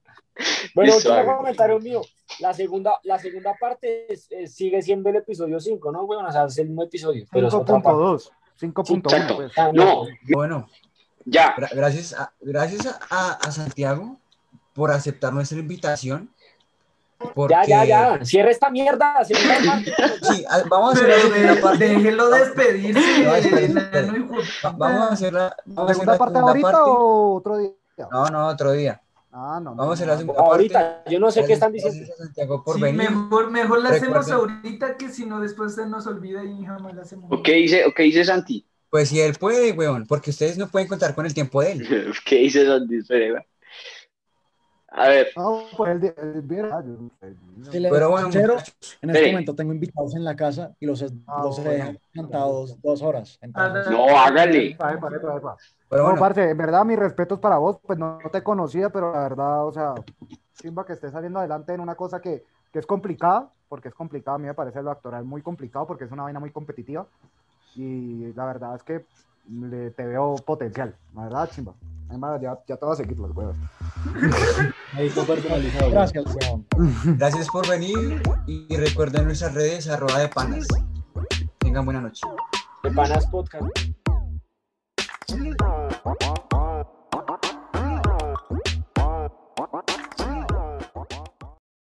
Bueno, último comentario mío. La segunda, la segunda parte es- es- sigue siendo el episodio 5, ¿no, weón? O sea, es el mismo episodio, pero es otra parte. 5.2. 5.1, Exacto. pues. Ah, No, Bueno, ya. gra- gracias, a, gracias a, a- Santiago por aceptar nuestra invitación. Porque, Ya, ya, ya. Cierra esta mierda. Cierra esta parte. Sí, a- vamos a hacer la segunda parte. déjelo despedirse. Vamos a hacer la, vamos a hacer ¿Segunda la parte segunda ahorita parte. o otro día? No, no, otro día. Ah, no. no, Vamos a hacer no, la no. segunda parte. Ahorita, yo no sé qué están diciendo. a Santiago por Sí, venir. mejor, mejor la hacemos ahorita que si no después se nos olvida y jamás la hacemos. ¿O ¿Qué dice, o qué dice Santi? Pues si él puede, weón, porque ustedes no pueden contar con el tiempo de él. [LAUGHS] ¿Qué dice Santi? A ver, No, pues el, de- Pero bueno, sincero, en este momento tengo invitados en la casa y los, Ah, los he bueno. dejado sentados dos horas. Entonces, no, hágale. Pero No, bueno, parce, en verdad, mis respetos para vos, pues no, no te conocía, pero la verdad, o sea, chimba que estés saliendo adelante en una cosa que, que es complicada, porque es complicada, a mí me parece lo actoral muy complicado, porque es una vaina muy competitiva, y la verdad es que le, te veo potencial, la verdad, chimba. Además, ya, ya te voy a seguir los huevos. [LAUGHS] Ahí está personalizado. gracias, weón. gracias por venir y recuerden nuestras redes arroba de panas. Tengan buena noche. De Panas Podcast. Bye.